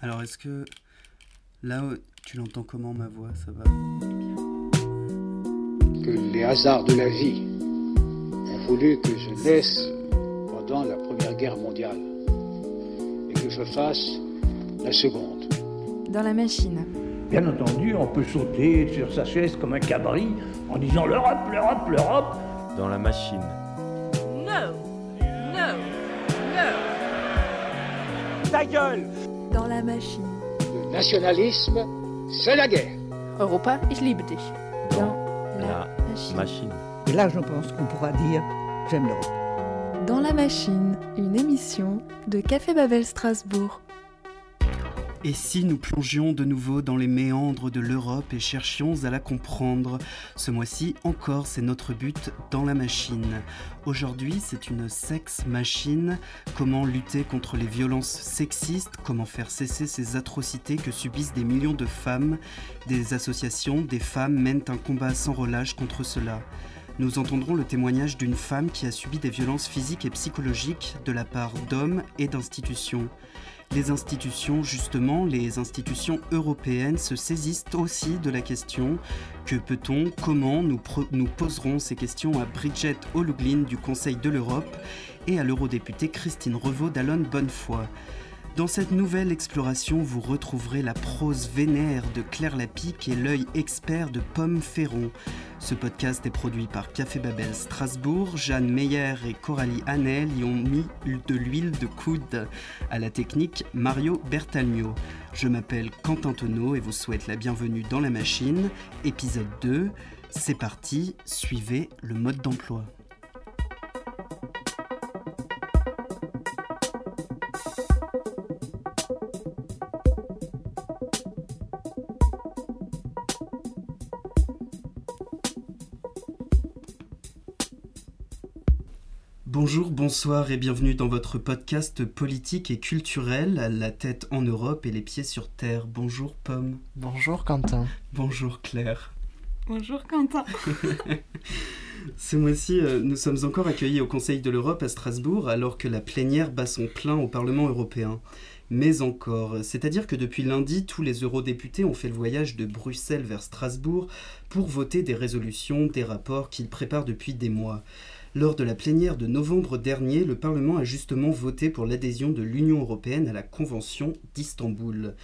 Alors, est-ce que là, tu l'entends comment ma voix? Ça va? Que les hasards de la vie ont voulu que je naisse pendant la Première Guerre mondiale et que je fasse la seconde. Dans la machine. Bien entendu, on peut sauter sur sa chaise comme un cabri en disant l'Europe, l'Europe, l'Europe. Dans la machine. No, no, no. Ta gueule Dans la machine. Le nationalisme, c'est la guerre. Europa, ich liebe dich. Dans La la machine. machine. Et là, je pense qu'on pourra dire j'aime l'Europe. Dans la machine, une émission de Café Babel Strasbourg. Et si nous plongions de nouveau dans les méandres de l'Europe et cherchions à la comprendre? Ce mois-ci encore, c'est notre but dans la machine. Aujourd'hui, c'est une sex-machine. Comment lutter contre les violences sexistes? Comment faire cesser ces atrocités que subissent des millions de femmes? Des associations, des femmes mènent un combat sans relâche contre cela. Nous entendrons le témoignage d'une femme qui a subi des violences physiques et psychologiques de la part d'hommes et d'institutions. Les institutions, justement, les institutions européennes se saisissent aussi de la question que peut-on, comment nous, poserons ces questions à Bridget O'Loughlin du Conseil de l'Europe et à l'eurodéputée Christine Revaud d'Alone Bonnefoy. Dans cette nouvelle exploration, vous retrouverez la prose vénère de Claire Lapique et l'œil expert de Pomme Ferron. Ce podcast est produit par Café Babel Strasbourg. Jeanne Meyer et Coralie Hanel y ont mis de l'huile de coude. À la technique, Mario Bertalmio. Je m'appelle Quentin Tonneau et vous souhaite la bienvenue dans la machine. Épisode 2. C'est parti, suivez le mode d'emploi. Bonjour, bonsoir et bienvenue dans votre podcast politique et culturel, la tête en Europe et les pieds sur terre. Bonjour Pomme. Bonjour Quentin. Bonjour Claire. Bonjour Quentin. Ce mois-ci, euh, nous sommes encore accueillis au Conseil de l'Europe à Strasbourg alors que la plénière bat son plein au Parlement européen. Mais encore, c'est-à-dire que depuis lundi, tous les eurodéputés ont fait le voyage de Bruxelles vers Strasbourg pour voter des résolutions, des rapports qu'ils préparent depuis des mois. Lors de la plénière de novembre dernier, le Parlement a justement voté pour l'adhésion de l'Union européenne à la Convention d'Istanbul.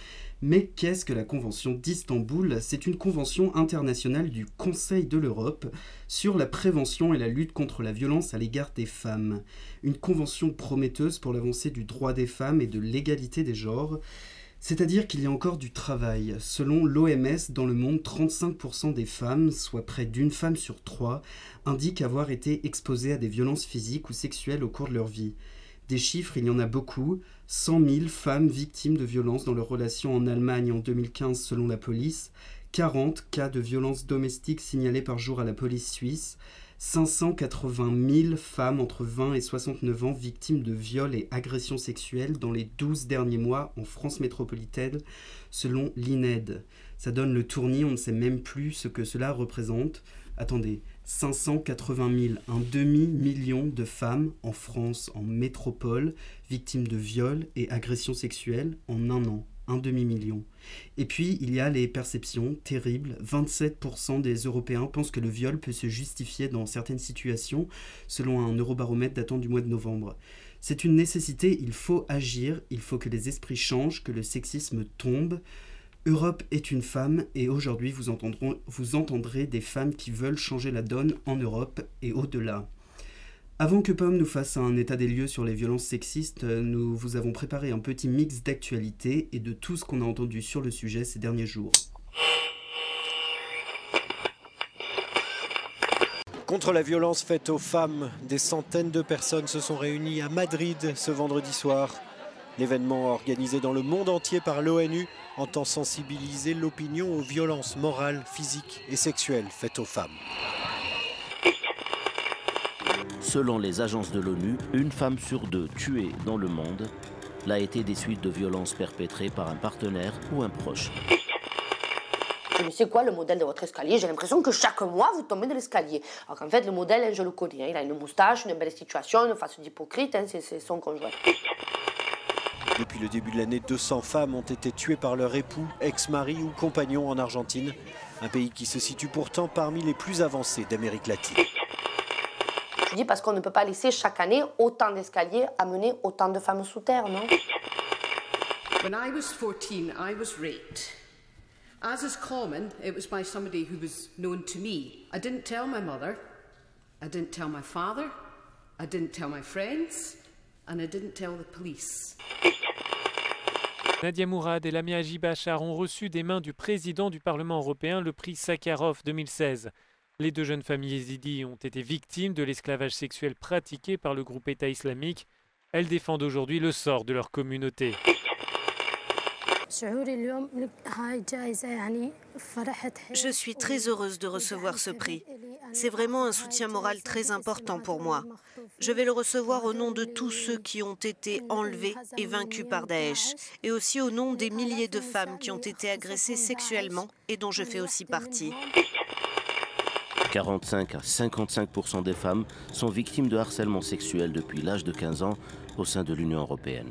Mais qu'est-ce que la Convention d'Istanbul? C'est une convention internationale du Conseil de l'Europe sur la prévention et la lutte contre la violence à l'égard des femmes. Une convention prometteuse pour l'avancée du droit des femmes et de l'égalité des genres. C'est-à-dire qu'il y a encore du travail. Selon l'OMS, dans le monde, 35% des femmes, soit près d'une femme sur trois, indiquent avoir été exposées à des violences physiques ou sexuelles au cours de leur vie. Des chiffres, il y en a beaucoup. 100 000 femmes victimes de violences dans leurs relations en Allemagne en 2015 selon la police. 40 cas de violences domestiques signalés par jour à la police suisse. 580 000 femmes entre 20 et 69 ans victimes de viols et agressions sexuelles dans les 12 derniers mois en France métropolitaine, selon l'INED. Ça donne le tournis, on ne sait même plus ce que cela représente. Attendez, 580 000, un demi-million de femmes en France, en métropole, victimes de viols et agressions sexuelles en un an. Un demi-million. Et puis, il y a les perceptions terribles. 27% des Européens pensent que le viol peut se justifier dans certaines situations, selon un eurobaromètre datant du mois de novembre. C'est une nécessité, il faut agir, il faut que les esprits changent, que le sexisme tombe. Europe est une femme et aujourd'hui vous, vous entendrez des femmes qui veulent changer la donne en Europe et au-delà. Avant que Pomme nous fasse un état des lieux sur les violences sexistes, euh, nous vous avons préparé un petit mix d'actualités et de tout ce qu'on a entendu sur le sujet ces derniers jours. Contre la violence faite aux femmes, des centaines de personnes se sont réunies à Madrid ce vendredi soir. L'événement organisé dans le monde entier par l'ONU entend sensibiliser l'opinion aux violences morales, physiques et sexuelles faites aux femmes. Selon les agences de l'ONU, une femme sur deux tuée dans le monde l'a été des suites de violences perpétrées par un partenaire ou un proche. Mais c'est quoi le modèle de votre escalier J'ai l'impression que chaque mois, vous tombez de l'escalier. Alors qu'en fait, le modèle, je le connais. hein. Il a une moustache, une belle situation, une face d'hypocrite, hein, c'est c'est son conjoint. Depuis le début de l'année, 200 femmes ont été tuées par leur époux, ex-mari ou compagnon en Argentine, un pays qui se situe pourtant parmi les plus avancés d'Amérique latine. Dis parce qu'on ne peut pas laisser chaque année autant d'escaliers amener autant de femmes sous terre, non? When I was 14, I was raped. As is common, it was by somebody who was known to me. I didn't tell my mother, I didn't tell my father, I didn't tell my friends, and I didn't tell the police. Nadia Mourad et Lamia Bachar ont reçu des mains du président du Parlement européen le prix Sakharov 2016. Les deux jeunes familles yézidis ont été victimes de l'esclavage sexuel pratiqué par le groupe État islamique. Elles défendent aujourd'hui le sort de leur communauté. Je suis très heureuse de recevoir ce prix. C'est vraiment un soutien moral très important pour moi. Je vais le recevoir au nom de tous ceux qui ont été enlevés et vaincus par Daesh, et aussi au nom des milliers de femmes qui ont été agressées sexuellement et dont je fais aussi partie. 45 à 55% des femmes sont victimes de harcèlement sexuel depuis l'âge de 15 ans au sein de l'Union européenne.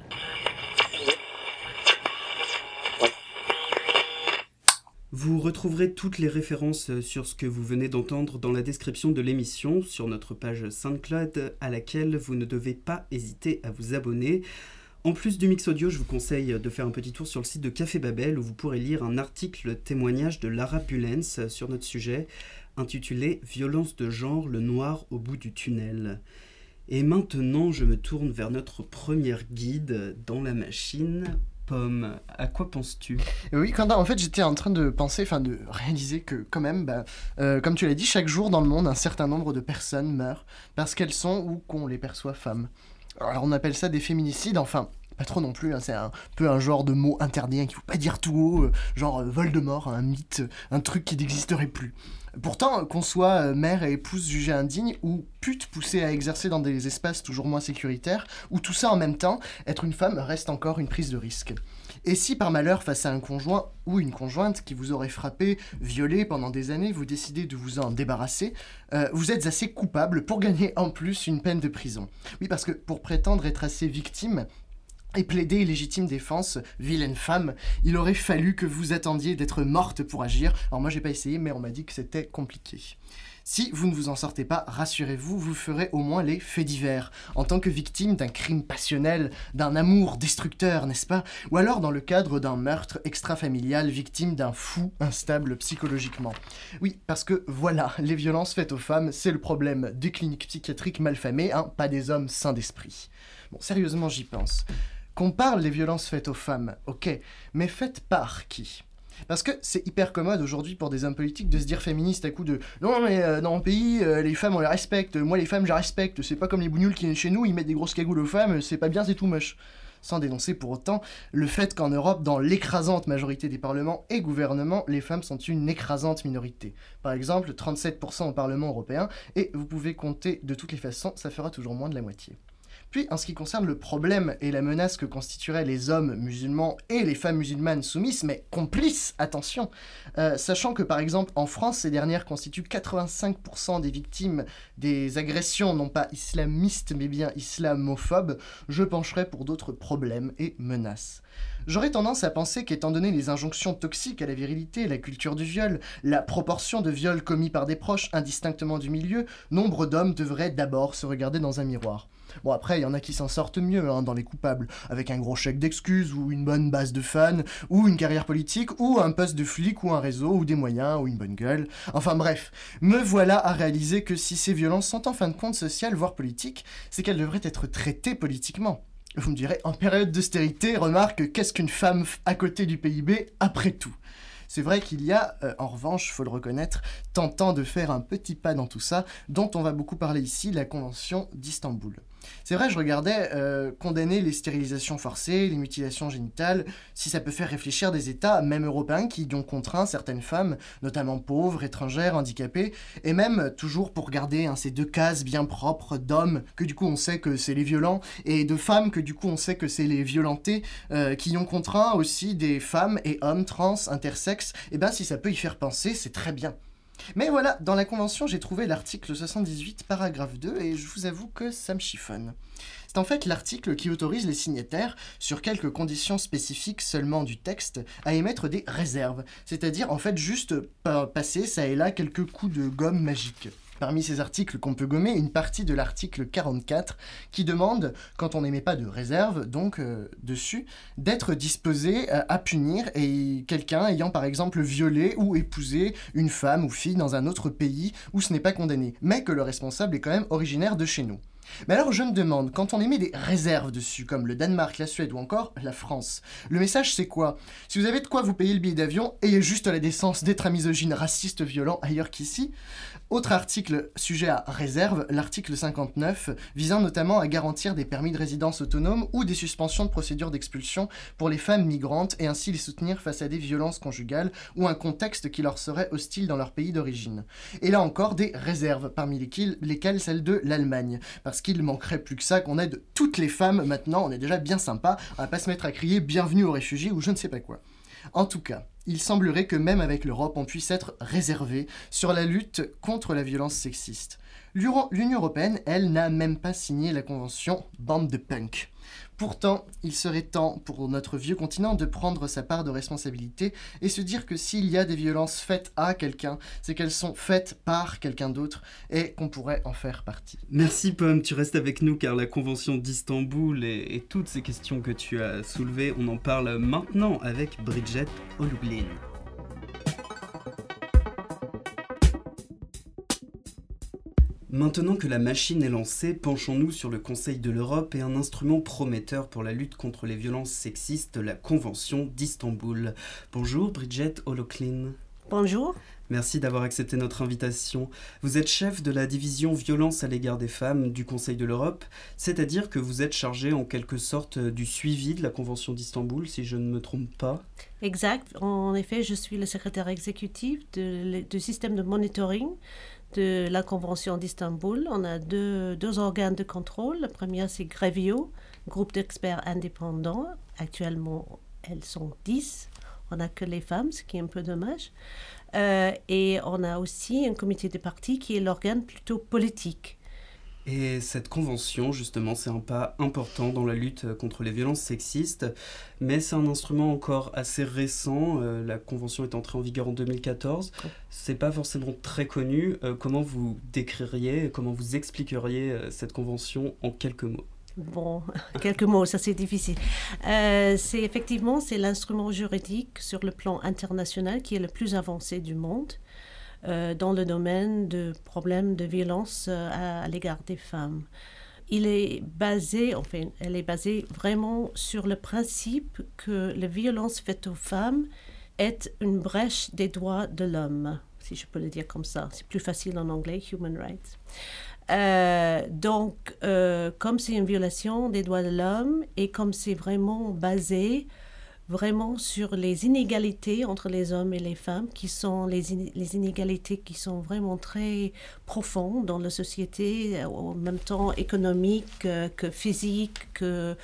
Vous retrouverez toutes les références euh, sur ce que vous venez d'entendre dans la description de l'émission sur notre page SoundCloud à laquelle vous ne devez pas hésiter à vous abonner. En plus du mix audio, je vous conseille de faire un petit tour sur le site de Café Babel où vous pourrez lire un article témoignage de Lara Bulens sur notre sujet intitulé Violence de genre, le noir au bout du tunnel. Et maintenant, je me tourne vers notre première guide dans la machine Pomme, à quoi penses-tu? Oui, Quentin, en fait, j'étais en train de penser, enfin de réaliser que, quand même, bah, euh, comme tu l'as dit, chaque jour dans le monde, un certain nombre de personnes meurent parce qu'elles sont ou qu'on les perçoit femmes. Alors, on appelle ça des féminicides, enfin, pas trop non plus, hein, c'est un peu un genre de mot interdit hein, qu'il faut pas dire tout haut, euh, genre euh, Voldemort, un mythe, un truc qui n'existerait plus. Pourtant, qu'on soit euh, mère et épouse jugée indigne ou pute poussée à exercer dans des espaces toujours moins sécuritaires, ou tout ça en même temps, être une femme reste encore une prise de risque. Et si par malheur, face à un conjoint ou une conjointe qui vous aurait frappé, violé pendant des années, vous décidez de vous en débarrasser, euh, vous êtes assez coupable pour gagner en plus une peine de prison. Oui, parce que pour prétendre être assez victime, et plaider légitime défense, vilaine femme, il aurait fallu que vous attendiez d'être morte pour agir. Alors moi j'ai pas essayé, mais on m'a dit que c'était compliqué. Si vous ne vous en sortez pas, rassurez-vous, vous ferez au moins les faits divers, en tant que victime d'un crime passionnel, d'un amour destructeur, n'est-ce pas? Ou alors dans le cadre d'un meurtre extrafamilial, victime d'un fou instable psychologiquement. Oui, parce que voilà, les violences faites aux femmes, c'est le problème des cliniques psychiatriques malfamées, hein, pas des hommes sains d'esprit. Bon, sérieusement, j'y pense. Qu'on parle des violences faites aux femmes, ok, mais faites par qui? Parce que c'est hyper commode aujourd'hui pour des hommes politiques de se dire féministes à coup de non mais euh, dans mon pays euh, les femmes on les respecte, moi les femmes je les respecte, c'est pas comme les bougnoules qui viennent chez nous, ils mettent des grosses cagoules aux femmes, c'est pas bien, c'est tout moche. Sans dénoncer pour autant le fait qu'en Europe, dans l'écrasante majorité des parlements et gouvernements, les femmes sont une écrasante minorité. Par exemple, 37% au Parlement européen, et vous pouvez compter de toutes les façons, ça fera toujours moins de la moitié. En ce qui concerne le problème et la menace que constitueraient les hommes musulmans et les femmes musulmanes soumises, mais complices, attention, euh, sachant que par exemple en France, ces dernières constituent 85% des victimes des agressions, non pas islamistes, mais bien islamophobes, je pencherai pour d'autres problèmes et menaces. J'aurais tendance à penser qu'étant donné les injonctions toxiques à la virilité, la culture du viol, la proportion de viols commis par des proches indistinctement du milieu, nombre d'hommes devraient d'abord se regarder dans un miroir. Bon, après, il y en a qui s'en sortent mieux hein, dans les coupables, avec un gros chèque d'excuses, ou une bonne base de fans, ou une carrière politique, ou un poste de flic, ou un réseau, ou des moyens, ou une bonne gueule. Enfin bref, me voilà à réaliser que si ces violences sont en fin de compte sociales, voire politiques, c'est qu'elles devraient être traitées politiquement. Vous me direz, en période d'austérité, remarque, qu'est-ce qu'une femme à côté du PIB après tout? C'est vrai qu'il y a, euh, en revanche, faut le reconnaître, tentant de faire un petit pas dans tout ça, dont on va beaucoup parler ici, la Convention d'Istanbul. C'est vrai, je regardais euh, condamner les stérilisations forcées, les mutilations génitales, si ça peut faire réfléchir des États, même européens, qui ont contraint certaines femmes, notamment pauvres, étrangères, handicapées, et même toujours pour garder hein, ces deux cases bien propres d'hommes, que du coup on sait que c'est les violents, et de femmes, que du coup on sait que c'est les violentés, euh, qui ont contraint aussi des femmes et hommes trans, intersexes, et ben si ça peut y faire penser, c'est très bien. Mais voilà, dans la Convention, j'ai trouvé l'article 78, paragraphe 2, et je vous avoue que ça me chiffonne. C'est en fait l'article qui autorise les signataires, sur quelques conditions spécifiques seulement du texte, à émettre des réserves, c'est-à-dire en fait juste passer ça et là quelques coups de gomme magique parmi ces articles qu'on peut gommer, une partie de l'article 44 qui demande, quand on n'émet pas de réserve, donc euh, dessus, d'être disposé à, à punir quelqu'un ayant par exemple violé ou épousé une femme ou fille dans un autre pays où ce n'est pas condamné, mais que le responsable est quand même originaire de chez nous. Mais alors je me demande, quand on émet des réserves dessus, comme le Danemark, la Suède ou encore la France, le message c'est quoi? Si vous avez de quoi vous payer le billet d'avion, ayez juste la décence d'être un misogyne raciste violent ailleurs qu'ici. Autre article sujet à réserve, l'article 59, visant notamment à garantir des permis de résidence autonomes ou des suspensions de procédures d'expulsion pour les femmes migrantes et ainsi les soutenir face à des violences conjugales ou un contexte qui leur serait hostile dans leur pays d'origine. Et là encore, des réserves, parmi lesquelles, celle de l'Allemagne. Parce qu'il manquerait plus que ça qu'on aide toutes les femmes maintenant, on est déjà bien sympa, on va pas se mettre à crier bienvenue aux réfugiés ou je ne sais pas quoi. En tout cas, il semblerait que même avec l'Europe, on puisse être réservé sur la lutte contre la violence sexiste. L'Union européenne, elle, n'a même pas signé la convention Bande de Punk. Pourtant, il serait temps pour notre vieux continent de prendre sa part de responsabilité et se dire que s'il y a des violences faites à quelqu'un, c'est qu'elles sont faites par quelqu'un d'autre et qu'on pourrait en faire partie. Merci Pomme, tu restes avec nous car la Convention d'Istanbul et, toutes ces questions que tu as soulevées, on en parle maintenant avec Bridget Oluglin. Maintenant que la machine est lancée, penchons-nous sur le Conseil de l'Europe et un instrument prometteur pour la lutte contre les violences sexistes, la Convention d'Istanbul. Bonjour Bridget Holoclean. Bonjour. Merci d'avoir accepté notre invitation. Vous êtes chef de la division violence à l'égard des femmes du Conseil de l'Europe, c'est-à-dire que vous êtes chargé en quelque sorte du suivi de la Convention d'Istanbul, si je ne me trompe pas. Exact. En effet, je suis le secrétaire exécutif du système de monitoring de la Convention d'Istanbul. On a deux, deux, organes de contrôle. Le premier, c'est Grevio, groupe d'experts indépendants. Actuellement, elles sont 10. On n'a que les femmes, ce qui est un peu dommage. Euh, et on a aussi un comité de partis qui est l'organe plutôt politique. Et cette convention, justement, c'est un pas important dans la lutte contre les violences sexistes, mais c'est un instrument encore assez récent. Euh, la convention est entrée en vigueur en 2014. C'est pas forcément très connu. Euh, comment vous décririez, comment vous expliqueriez euh, cette convention en quelques mots? Bon, quelques mots, ça c'est difficile. Euh, c'est effectivement c'est l'instrument juridique sur le plan international qui est le plus avancé du monde euh, dans le domaine de problèmes de violence euh, à, l'égard des femmes. Il est basé, enfin, elle est basée vraiment sur le principe que la violence faite aux femmes est une brèche des droits de l'homme, si je peux le dire comme ça. C'est plus facile en anglais, human rights. Euh, donc, comme c'est une violation des droits de l'homme et comme c'est vraiment basé vraiment sur les inégalités entre les hommes et les femmes, qui sont les, les inégalités qui sont vraiment très profondes dans la société, en même temps économique euh, que physique, que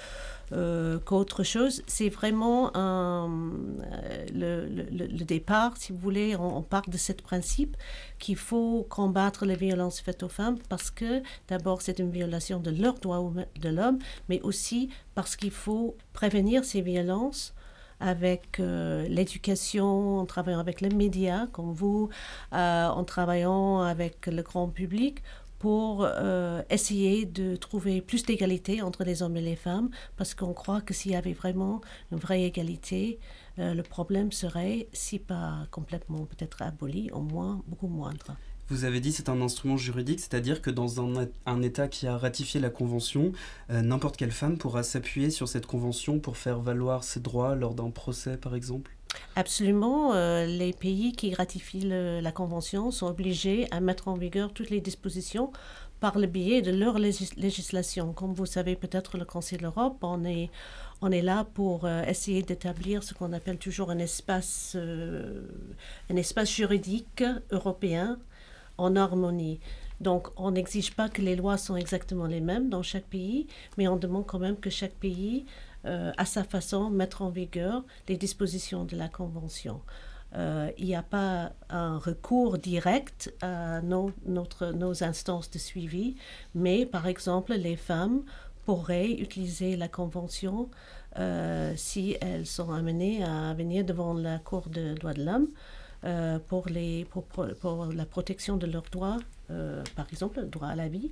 euh, qu'autre chose. C'est vraiment un, euh, le, le, le, départ, si vous voulez, on, on part de ce principe qu'il faut combattre les violences faites aux femmes parce que d'abord c'est une violation de leurs droits de l'homme, mais aussi parce qu'il faut prévenir ces violences avec euh, l'éducation, en travaillant avec les médias comme vous, euh, en travaillant avec le grand public pour euh, essayer de trouver plus d'égalité entre les hommes et les femmes, parce qu'on croit que s'il y avait vraiment une vraie égalité, le problème serait, si pas complètement peut-être aboli, au moins beaucoup moindre. Vous avez dit c'est un instrument juridique, c'est-à-dire que dans un, un, État qui a ratifié la Convention, euh, n'importe quelle femme pourra s'appuyer sur cette Convention pour faire valoir ses droits lors d'un procès, par exemple? Absolument. Euh, les pays qui ratifient la Convention sont obligés à mettre en vigueur toutes les dispositions par le biais de leur légis législation. Comme vous savez peut-être, le Conseil de l'Europe, on est, on est là pour euh, essayer d'établir ce qu'on appelle toujours un espace, un espace juridique européen en harmonie. Donc, on n'exige pas que les lois sont exactement les mêmes dans chaque pays, mais on demande quand même que chaque pays, euh, à sa façon, mette en vigueur les dispositions de la Convention. Euh, il n'y a pas un recours direct à nos, instances de suivi, mais par exemple, les femmes pourraient utiliser la Convention si elles sont amenées à venir devant la Cour des droits de l'homme pour, les, pour, pour, la protection de leurs droits, par exemple le droit à la vie,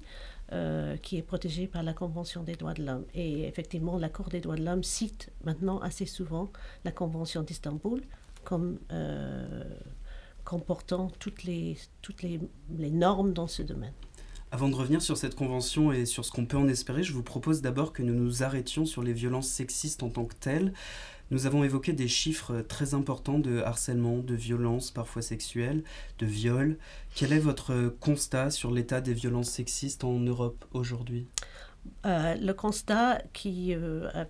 qui est protégé par la Convention des droits de l'homme. Et effectivement, la Cour des droits de l'homme cite maintenant assez souvent la Convention d'Istanbul comme comportant toutes les, toutes les, les normes dans ce domaine. Avant de revenir sur cette convention et sur ce qu'on peut en espérer, je vous propose d'abord que nous nous arrêtions sur les violences sexistes en tant que telles. Nous avons évoqué des chiffres très importants de harcèlement, de violences parfois sexuelles, de viols. Quel est votre constat sur l'état des violences sexistes en Europe aujourd'hui? Euh, le constat euh,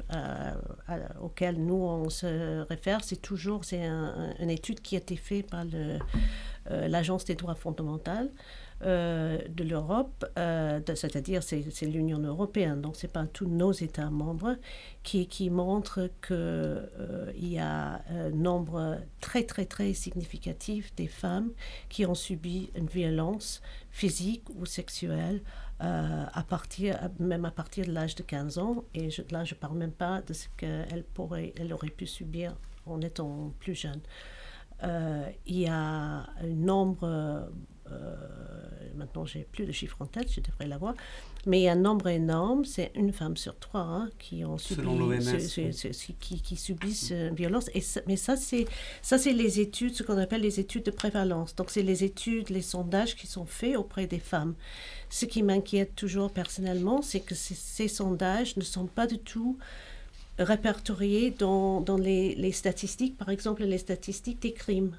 auquel nous on se réfère, c'est toujours c'est une étude qui a été faite par euh, l'Agence des droits fondamentaux de l'Europe, c'est-à-dire c'est l'Union européenne, donc c'est pas tous nos États membres, qui, qui montre qu'il y a un nombre très très très significatif des femmes qui ont subi une violence physique ou sexuelle euh, à partir, même à partir de l'âge de 15 ans. Et là, je ne parle même pas de ce qu'elle pourrait, elle aurait pu subir en étant plus jeune. Euh, il y a un nombre euh, maintenant j'ai plus de chiffres en tête, je devrais l'avoir, mais il y a un nombre énorme, c'est une femme sur trois hein, qui ont subi, qui, qui, subissent une violence. Et mais ça c'est ça c'est les études, ce qu'on appelle les études de prévalence. Donc c'est les études, les sondages qui sont faits auprès des femmes. Ce qui m'inquiète toujours personnellement, c'est que ces, sondages ne sont pas du tout répertoriés dans, dans les, les statistiques, par exemple les statistiques des crimes.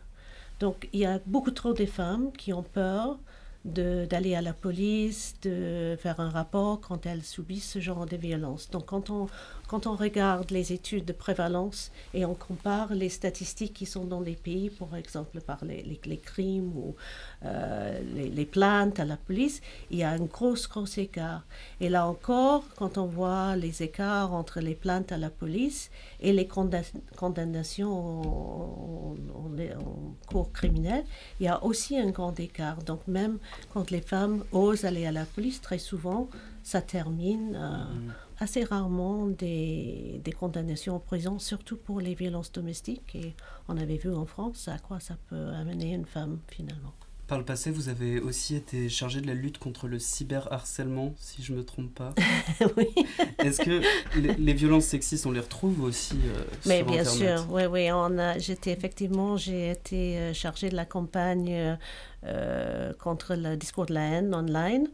Donc il y a beaucoup trop de femmes qui ont peur d'aller à la police, de faire un rapport quand elles subissent ce genre de violence. Donc quand on, quand on regarde les études de prévalence et on compare les statistiques qui sont dans les pays, par exemple par les, crimes ou euh, les, plaintes à la police, il y a un gros, gros écart. Et là encore, quand on voit les écarts entre les plaintes à la police et les condamnations en, cours criminel, il y a aussi un grand écart. Donc même quand les femmes osent aller à la police, très souvent, ça termine. Euh, mm assez rarement des, des, condamnations en prison, surtout pour les violences domestiques. Et on avait vu en France à quoi ça peut amener une femme finalement. Par le passé, vous avez aussi été chargé de la lutte contre le cyberharcèlement, si je ne me trompe pas. oui. Est-ce que les, violences sexistes, on les retrouve aussi euh, Mais bien sûr, oui, oui. On a, j'étais effectivement, j'ai été euh, chargée de la campagne euh, contre le discours de la haine online,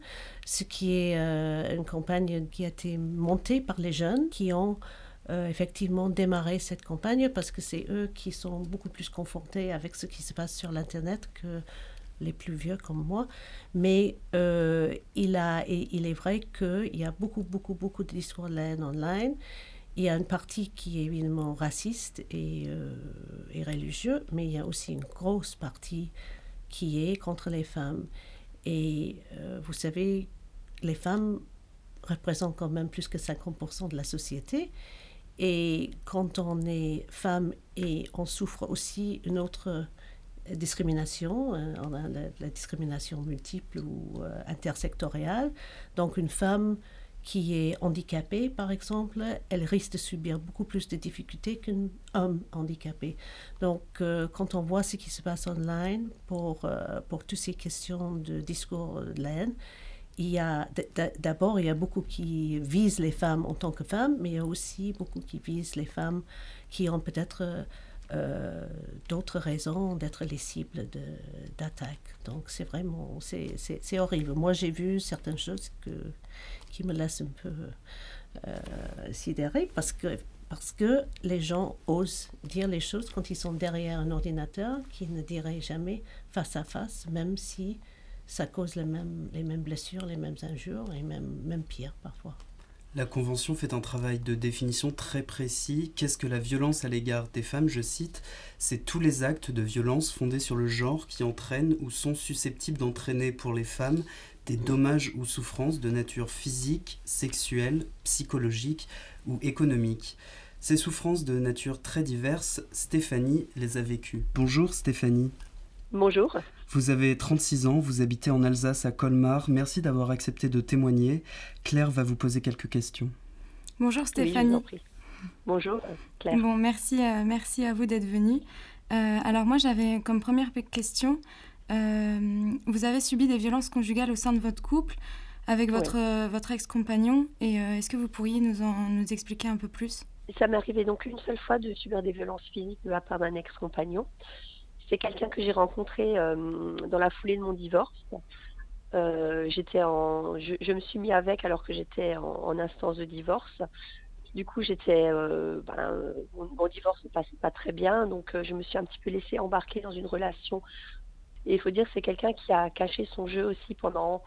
ce qui est une campagne qui a été montée par les jeunes qui ont effectivement démarré cette campagne parce que c'est eux qui sont beaucoup plus confrontés avec ce qui se passe sur l'Internet que les plus vieux comme moi, mais euh, il, a, il est vrai qu'il y a beaucoup, beaucoup, beaucoup haine online. Il y a une partie qui est évidemment raciste et, euh, et religieux, mais il y a aussi une grosse partie qui est contre les femmes. Et euh, vous savez, les femmes représentent quand même plus que 50% de la société. Et quand on est femme et on souffre aussi une autre discrimination, euh, la, discrimination multiple ou euh, intersectorielle. Donc une femme qui est handicapée, par exemple, elle risque de subir beaucoup plus de difficultés qu'un homme handicapé. Donc, euh, quand on voit ce qui se passe online pour, pour toutes ces questions de discours de la haine, il y a d'abord il y a beaucoup qui visent les femmes en tant que femmes, mais il y a aussi beaucoup qui visent les femmes qui ont peut-être euh, d'autres raisons d'être les cibles d'attaques. Donc c'est vraiment, c'est horrible. Moi j'ai vu certaines choses que, qui me laissent un peu euh, sidérée parce que, parce que les gens osent dire les choses quand ils sont derrière un ordinateur qu'ils ne diraient jamais face à face, même si ça cause les mêmes, les mêmes blessures, les mêmes injures et même, même pire parfois. La Convention fait un travail de définition très précis. Qu'est-ce que la violence à l'égard des femmes Je cite, c'est tous les actes de violence fondés sur le genre qui entraînent ou sont susceptibles d'entraîner pour les femmes des dommages ou souffrances de nature physique, sexuelle, psychologique ou économique. Ces souffrances de nature très diverses, Stéphanie les a vécues. Bonjour Stéphanie. Bonjour. Vous avez 36 ans, vous habitez en Alsace à Colmar. Merci d'avoir accepté de témoigner. Claire va vous poser quelques questions. Bonjour Stéphanie. Bonjour Claire. Bon, merci, merci à vous d'être venue. alors moi j'avais comme première question, vous avez subi des violences conjugales au sein de votre couple avec votre, votre ex-compagnon et est-ce que vous pourriez nous, en, nous expliquer un peu plus? Ça m'est arrivé donc une seule fois de subir des violences physiques de la part d'un ex-compagnon. C'est quelqu'un que j'ai rencontré dans la foulée de mon divorce. Euh, je, me suis mis avec alors que j'étais en, instance de divorce. Du coup, j'étais, euh, ben, mon, divorce ne passait pas très bien, donc euh, je me suis un petit peu laissée embarquer dans une relation. Et il faut dire, c'est quelqu'un qui a caché son jeu aussi pendant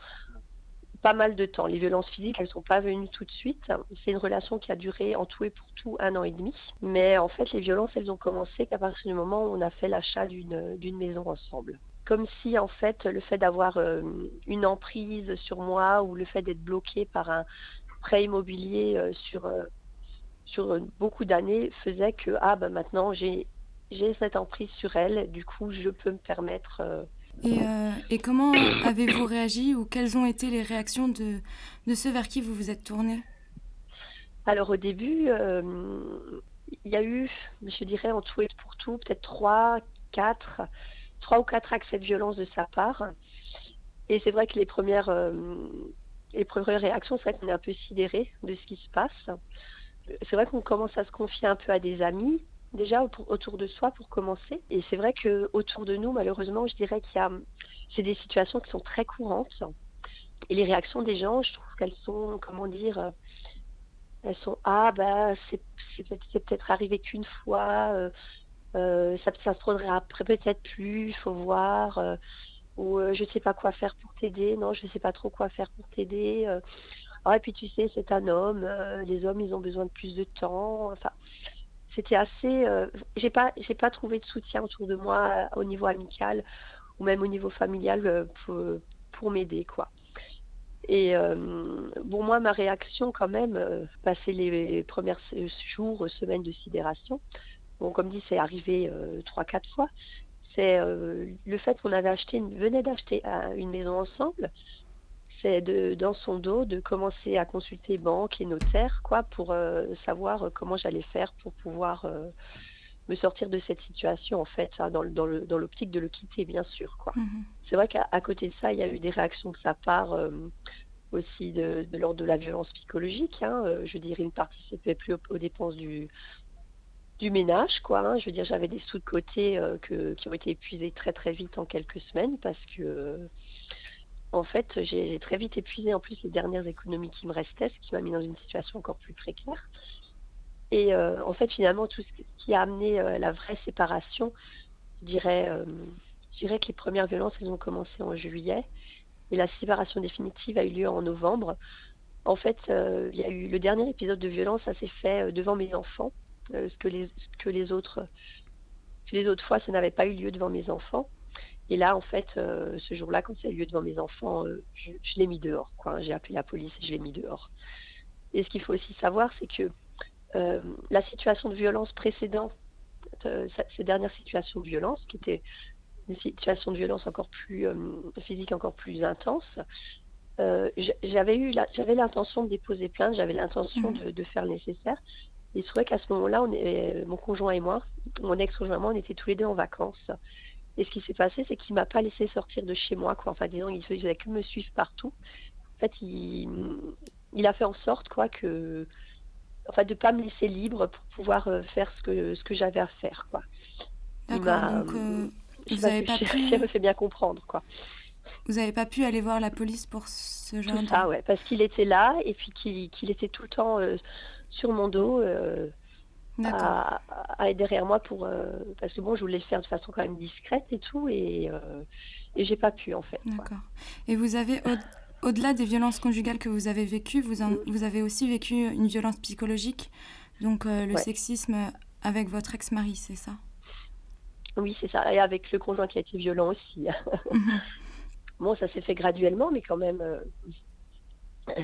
pas mal de temps. Les violences physiques, elles sont pas venues tout de suite. C'est une relation qui a duré en tout et pour tout un an et demi. Mais en fait, les violences, elles ont commencé qu'à partir du moment où on a fait l'achat d'une maison ensemble comme si en fait le fait d'avoir euh, une emprise sur moi ou le fait d'être bloqué par un prêt immobilier euh, sur euh, sur beaucoup d'années faisait que ah ben maintenant j'ai cette emprise sur elle du coup je peux me permettre et, et, comment avez-vous réagi ou quelles ont été les réactions de, de ceux vers qui vous vous êtes tourné? Alors au début, il y a eu, je dirais en tout et pour tout, peut-être trois, quatre trois ou quatre accès de violence de sa part. Et c'est vrai que les premières, euh, les premières réactions, c'est vrai qu'on est un peu sidéré de ce qui se passe. C'est vrai qu'on commence à se confier un peu à des amis, déjà autour de soi pour commencer. Et c'est vrai que autour de nous, malheureusement, je dirais qu'il y a, c'est des situations qui sont très courantes. Et les réactions des gens, je trouve qu'elles sont, comment dire, elles sont ah bah c'est, c'est, peut-être arrivé qu'une fois. Euh, euh, ça, se produira après peut-être plus, il faut voir. Euh, ou euh, je sais pas quoi faire pour t'aider. Non, je sais pas trop quoi faire pour t'aider. Ah, et puis tu sais, c'est un homme. les hommes, ils ont besoin de plus de temps. Enfin, c'était assez. j'ai pas, j'ai pas trouvé de soutien autour de moi au niveau amical ou même au niveau familial pour, pour m'aider, quoi. Et bon, moi, ma réaction, quand même, passé les premiers jours, semaines de sidération, bon, comme dit, c'est arrivé euh, trois, quatre fois, c'est euh, le fait qu'on avait acheté, venait d'acheter euh, une maison ensemble, c'est de, dans son dos de commencer à consulter banque et notaire, quoi, pour savoir comment j'allais faire pour pouvoir me sortir de cette situation, en fait, hein, dans, dans, dans l'optique de le quitter, bien sûr, quoi. Mm-hmm. C'est vrai qu'à côté de ça, il y a eu des réactions de sa part aussi de, de l'ordre de la violence psychologique. Hein, je dirais, il ne participait plus aux dépenses du, du ménage, quoi. Hein. Je veux dire, j'avais des sous de côté euh, que, qui ont été épuisés très très vite en quelques semaines parce que, euh, en fait, j'ai très vite épuisé en plus les dernières économies qui me restaient, ce qui m'a mis dans une situation encore plus précaire. Et euh, en fait, finalement, tout ce qui a amené la vraie séparation, je dirais, je dirais que les premières violences, elles ont commencé en juillet et la séparation définitive a eu lieu en novembre. En fait, il y a eu le dernier épisode de violence, ça s'est fait devant mes enfants. Euh, ce que les, que les autres les autres fois, ça n'avait pas eu lieu devant mes enfants. Et là, en fait, euh, ce jour-là, quand ça a eu lieu devant mes enfants, euh, je, l'ai mis dehors. J'ai appelé la police et je l'ai mis dehors. Et ce qu'il faut aussi savoir, c'est que la situation de violence précédente, ces dernières situations de violence, qui étaient une situation de violence encore plus physique, encore plus intense, j'avais eu, j'avais l'intention de déposer plainte, j'avais l'intention mmh. de, de, faire le nécessaire. Il se trouvait qu'à ce moment-là, mon conjoint et moi, mon ex-conjoint et moi, on était tous les deux en vacances. Et ce qui s'est passé, c'est qu'il m'a pas laissé sortir de chez moi, quoi. Enfin, disons, il faisait que me suivre partout. En fait, il, il a fait en sorte, quoi, que, enfin, de pas me laisser libre pour pouvoir euh, faire ce que ce que j'avais à faire, quoi. D'accord. Donc, euh, vous n'avez pas, pu. me fait bien comprendre, quoi. Vous n'avez pas pu aller voir la police pour ce genre Tout ça, ouais, parce qu'il était là et puis qu'il était tout le temps euh, sur mon dos euh, à, à, être derrière moi pour euh, parce que bon je voulais le faire de façon quand même discrète et tout et euh, et j'ai pas pu en fait. D'accord. Et vous avez au, delà des violences conjugales que vous avez vécues, vous mm. vous avez aussi vécu une violence psychologique, donc le sexisme avec votre ex-mari, c'est ça? Oui, c'est ça. Et avec le conjoint qui a été violent aussi. Mhm. Bon, ça s'est fait graduellement, mais quand même,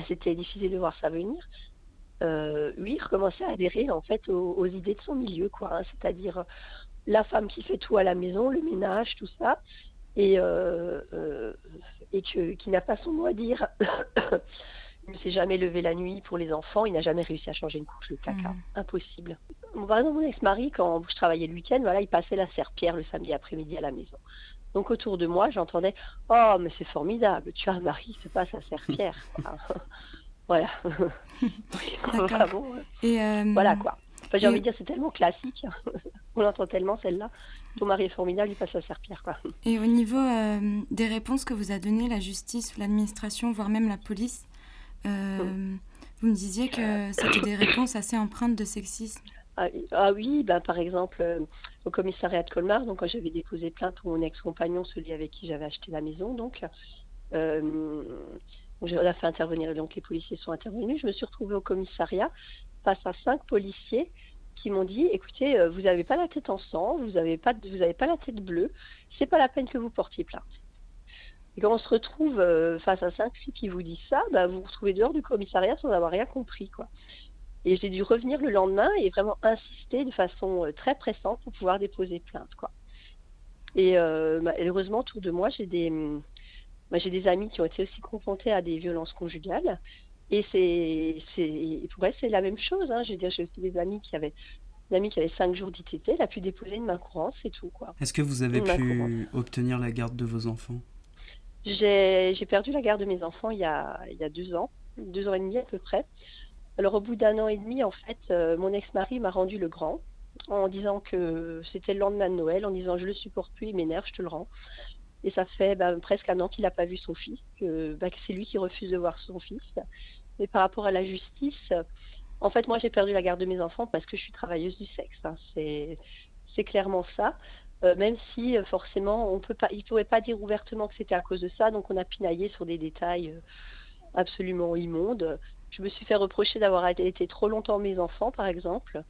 c'était difficile de voir ça venir euh, lui, recommençait à adhérer en fait aux, idées de son milieu, quoi. Hein. c'est-à-dire la femme qui fait tout à la maison, le ménage, tout ça, et, euh, euh, et que, qui n'a pas son mot à dire. Il ne s'est jamais levé la nuit pour les enfants. Il n'a jamais réussi à changer une couche de caca. Mhm. Impossible. Bon, par exemple, mon ex-mari, quand je travaillais le week-end, voilà, il passait la serpillère le samedi après-midi à la maison. Donc autour de moi, j'entendais Oh, mais c'est formidable, tu as un mari, c'est pas sa serpillère. Voilà. Vraiment. Et, euh, Voilà quoi. Enfin, j'ai envie de dire, c'est tellement classique. On l'entend tellement celle-là. Ton mari est formidable, il passe la serpillère quoi. Et au niveau euh, des réponses que vous a données la justice, l'administration, voire même la police, euh, vous me disiez que c'était des réponses assez empreintes de sexisme. Ah, ah oui, ben, par exemple, euh, au commissariat de Colmar, donc quand j'avais déposé plainte pour mon ex-compagnon, celui avec qui j'avais acheté la maison, donc on a fait intervenir, donc les policiers sont intervenus. Je me suis retrouvée au commissariat face à cinq policiers qui m'ont dit écoutez, euh, vous n'avez pas la tête en sang, vous n'avez pas, vous avez pas la tête bleue, c'est pas la peine que vous portiez plainte. Et quand on se retrouve euh, face à cinq filles qui vous disent ça, ben, vous vous retrouvez dehors du commissariat sans avoir rien compris, quoi. Et j'ai dû revenir le lendemain et vraiment insister de façon euh, très pressante pour pouvoir déposer plainte, quoi. Et euh, bah, heureusement, autour de moi, j'ai des, bah, j'ai des amis qui ont été aussi confrontés à des violences conjugales. Et c'est, pour elles, c'est la même chose. Hein. Je veux dire, j'ai aussi des amis qui avaient, une amie qui avait cinq jours d'ITT, elle a pu déposer une main courante, c'est tout, quoi. Est-ce que vous avez Une pu obtenir la garde de vos enfants? J'ai j'ai perdu la garde de mes enfants il y, a, il y a deux ans, deux ans et demi à peu près. Alors au bout d'un an et demi, en fait, euh, mon ex-mari m'a rendu le grand en disant que c'était le lendemain de Noël, en disant je le supporte plus, il m'énerve, je te le rends. Et ça fait bah, presque un an qu'il n'a pas vu son fils, que, bah, que c'est lui qui refuse de voir son fils. Mais par rapport à la justice, en fait, moi j'ai perdu la garde de mes enfants parce que je suis travailleuse du sexe. hein. C'est clairement ça. Euh, même si euh, forcément on peut pas, il ne pourrait pas dire ouvertement que c'était à cause de ça, donc on a pinaillé sur des détails euh, absolument immondes. Je me suis fait reprocher d'avoir été trop longtemps mes enfants, par exemple.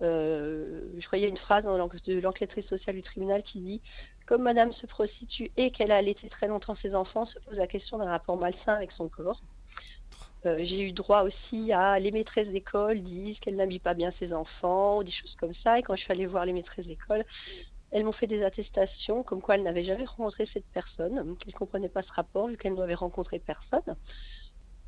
Je croyais une phrase de l'enquêtrice sociale du tribunal qui dit comme Madame se prostitue et qu'elle a allaité très longtemps ses enfants, se pose la question d'un rapport malsain avec son corps. Euh, j'ai eu droit aussi à les maîtresses d'école disent qu'elles n'habillent pas bien ses enfants, ou des choses comme ça. Et quand je suis allée voir les maîtresses d'école, elles m'ont fait des attestations comme quoi elles n'avaient jamais rencontré cette personne, qu'elles ne comprenaient pas ce rapport vu qu'elles n'avaient rencontré personne.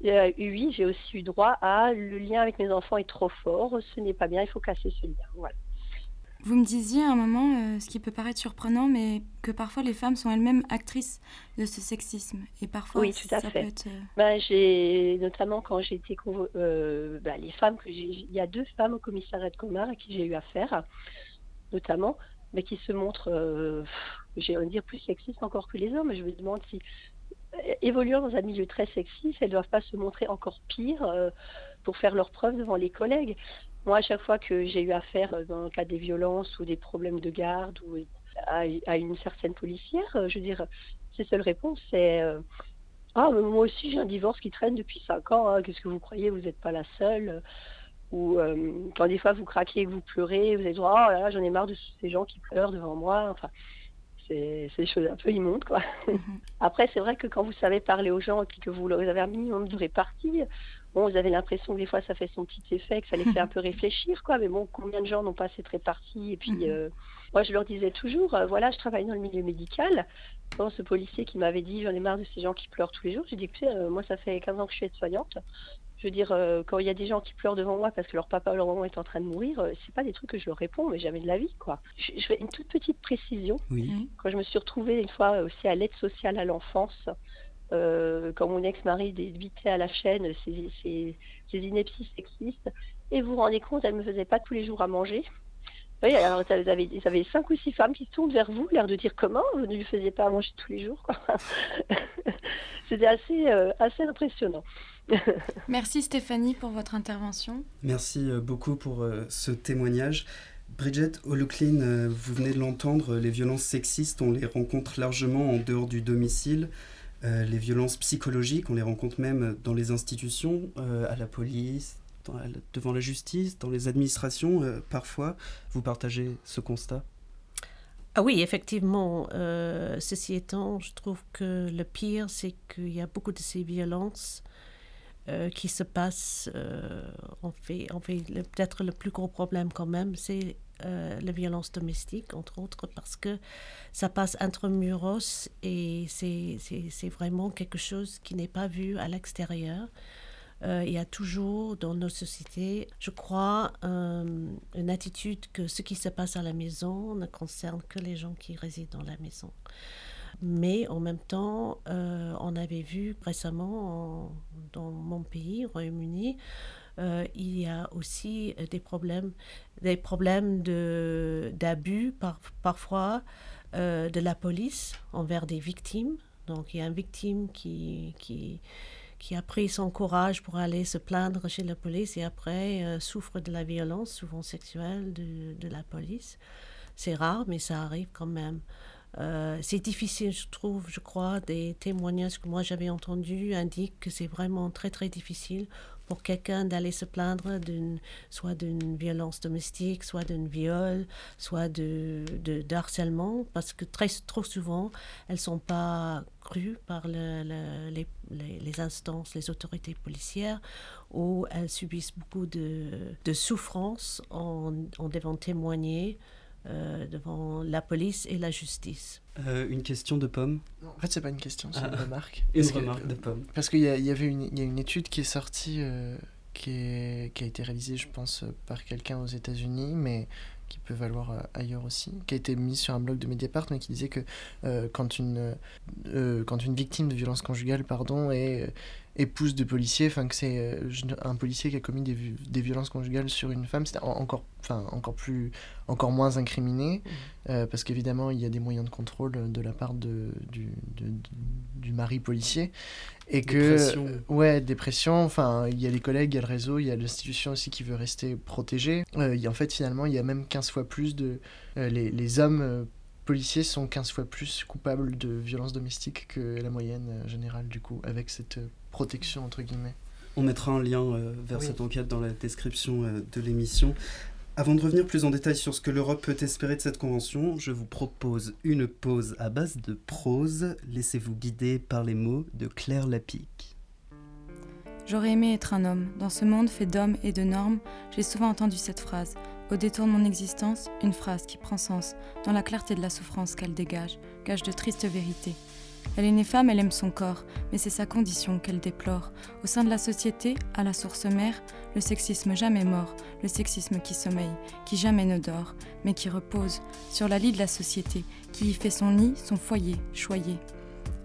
Euh, oui, j'ai aussi eu droit à le lien avec mes enfants est trop fort, ce n'est pas bien, il faut casser ce lien. Vous me disiez à un moment, euh, ce qui peut paraître surprenant, mais que parfois les femmes sont elles-mêmes actrices de ce sexisme. Et parfois, Oui, tout à ça fait. peut être... euh, Ben, j'ai notamment quand j'ai été convo- euh, ben, les femmes que j'ai il y a deux femmes au commissariat de Colmar à qui j'ai eu affaire notamment mais qui se montrent euh, j'ai envie de dire plus sexistes encore que les hommes je me demande si évoluant dans un milieu très sexiste elles doivent pas se montrer encore pire euh, pour faire leurs preuves devant les collègues moi à chaque fois que j'ai eu affaire euh, dans le cas des violences ou des problèmes de garde ou à, à une certaine policière euh, je veux dire ses seules réponses c'est euh, ah, mais moi aussi, j'ai un divorce qui traîne depuis 5 ans. hein. Qu'est-ce que vous croyez Vous n'êtes pas la seule? Ou euh, quand des fois vous craquez et que vous pleurez, vous allez dire Oh là là, j'en ai marre de ces gens qui pleurent devant moi. Enfin, c'est des choses un peu immondes, quoi. Après, c'est vrai que quand vous savez parler aux gens et que vous leur avez un minimum de répartie, bon, vous avez l'impression que des fois ça fait son petit effet, que ça les fait un peu réfléchir, quoi. Mais bon, combien de gens n'ont pas cette répartie? Et puis, euh, moi, je leur disais toujours euh, Voilà, je travaille dans le milieu médical. Bon, ce policier qui m'avait dit j'en ai marre de ces gens qui pleurent tous les jours, j'ai dit écoutez, euh, moi ça fait 15 ans que je suis aide-soignante. Je veux dire, quand il y a des gens qui pleurent devant moi parce que leur papa ou leur maman est en train de mourir, c'est pas des trucs que je leur réponds, mais jamais de la vie, quoi. Je, je fais une toute petite précision. Oui. Quand je me suis retrouvée une fois aussi à l'aide sociale à l'enfance, euh, quand mon ex-mari débitait à la chaîne ses, ses, ses inepties sexistes, et vous vous rendez compte, elle me faisait pas tous les jours à manger. Oui, alors vous avez, vous avez cinq ou six femmes qui se tournent vers vous, l'air de dire comment vous ne lui faisiez pas à manger tous les jours. C'était assez, euh, assez impressionnant. Merci Stéphanie pour votre intervention. Merci euh, beaucoup pour euh, ce témoignage. Bridget O'Loughlin, euh, vous venez de l'entendre, les violences sexistes, on les rencontre largement en dehors du domicile. Euh, les violences psychologiques, on les rencontre même dans les institutions, euh, à la police, devant la justice, dans les administrations, euh, parfois. Vous partagez ce constat? Ah oui, effectivement. ceci étant, je trouve que le pire, c'est qu'il y a beaucoup de ces violences qui se passent. en fait, en fait peut-être le plus gros problème quand même, c'est euh, la violence domestique, entre autres, parce que ça passe intramuros et c'est vraiment quelque chose qui n'est pas vu à l'extérieur. euh, il y a toujours dans nos sociétés, je crois, une attitude que ce qui se passe à la maison ne concerne que les gens qui résident dans la maison. Mais en même temps, on avait vu récemment dans mon pays, Royaume-Uni, il y a aussi des problèmes, des problèmes d'abus par, parfois de la police envers des victimes donc il y a une victime qui, qui, qui a pris son courage pour aller se plaindre chez la police et après euh, souffre de la violence, souvent sexuelle, de, de la police. C'est rare, mais ça arrive quand même. Euh, c'est difficile, je trouve, je crois, des témoignages que moi j'avais entendus indiquent que c'est vraiment très très difficile pour quelqu'un d'aller se plaindre d'une, soit d'une violence domestique, soit d'un viol, soit de, de, harcèlement, parce que très, trop souvent, elles ne sont pas crues par le, les, les, instances, les autorités policières, ou elles subissent beaucoup de, de souffrance en, en devant témoigner euh, devant la police et la justice. Euh, une question de Pomme En fait, c'est pas une question, c'est une ah. remarque. Une remarque de Pomme. Parce qu'il y, y, avait une, y a une étude qui est sortie, euh, qui, est, qui a été réalisée, je pense, par quelqu'un aux États-Unis, mais qui peut valoir ailleurs aussi, qui a été mise sur un blog de Mediapart, mais qui disait que quand, une, quand une victime de violence conjugale pardon, est épouse de policier, enfin que c'est euh, un policier qui a commis des, des violences conjugales sur une femme, c'est encore, enfin encore plus, encore moins incriminé, mmh. euh, parce qu'évidemment il y a des moyens de contrôle de la part de, du, du mari policier, et dépression. que ouais dépression, enfin il y a les collègues, il y a le réseau, il y a l'institution aussi qui veut rester protégée. Euh, il y a, en fait finalement il y a même 15 fois plus de les, les hommes policiers sont 15 fois plus coupables de violences domestiques que la moyenne générale du coup avec cette protection, entre guillemets. On mettra un lien euh, vers cette enquête dans la description euh, de l'émission. Avant de revenir plus en détail sur ce que l'Europe peut espérer de cette convention, je vous propose une pause à base de prose. Laissez-vous guider par les mots de Claire Lapique. J'aurais aimé être un homme. Dans ce monde fait d'hommes et de normes, j'ai souvent entendu cette phrase. Au détour de mon existence, une phrase qui prend sens, dans la clarté de la souffrance qu'elle dégage, gage de triste vérité. Elle est née femme, elle aime son corps, mais c'est sa condition qu'elle déplore. Au sein de la société, à la source mère, le sexisme jamais mort, le sexisme qui sommeille, qui jamais ne dort, mais qui repose sur la lit de la société, qui y fait son nid, son foyer, choyé.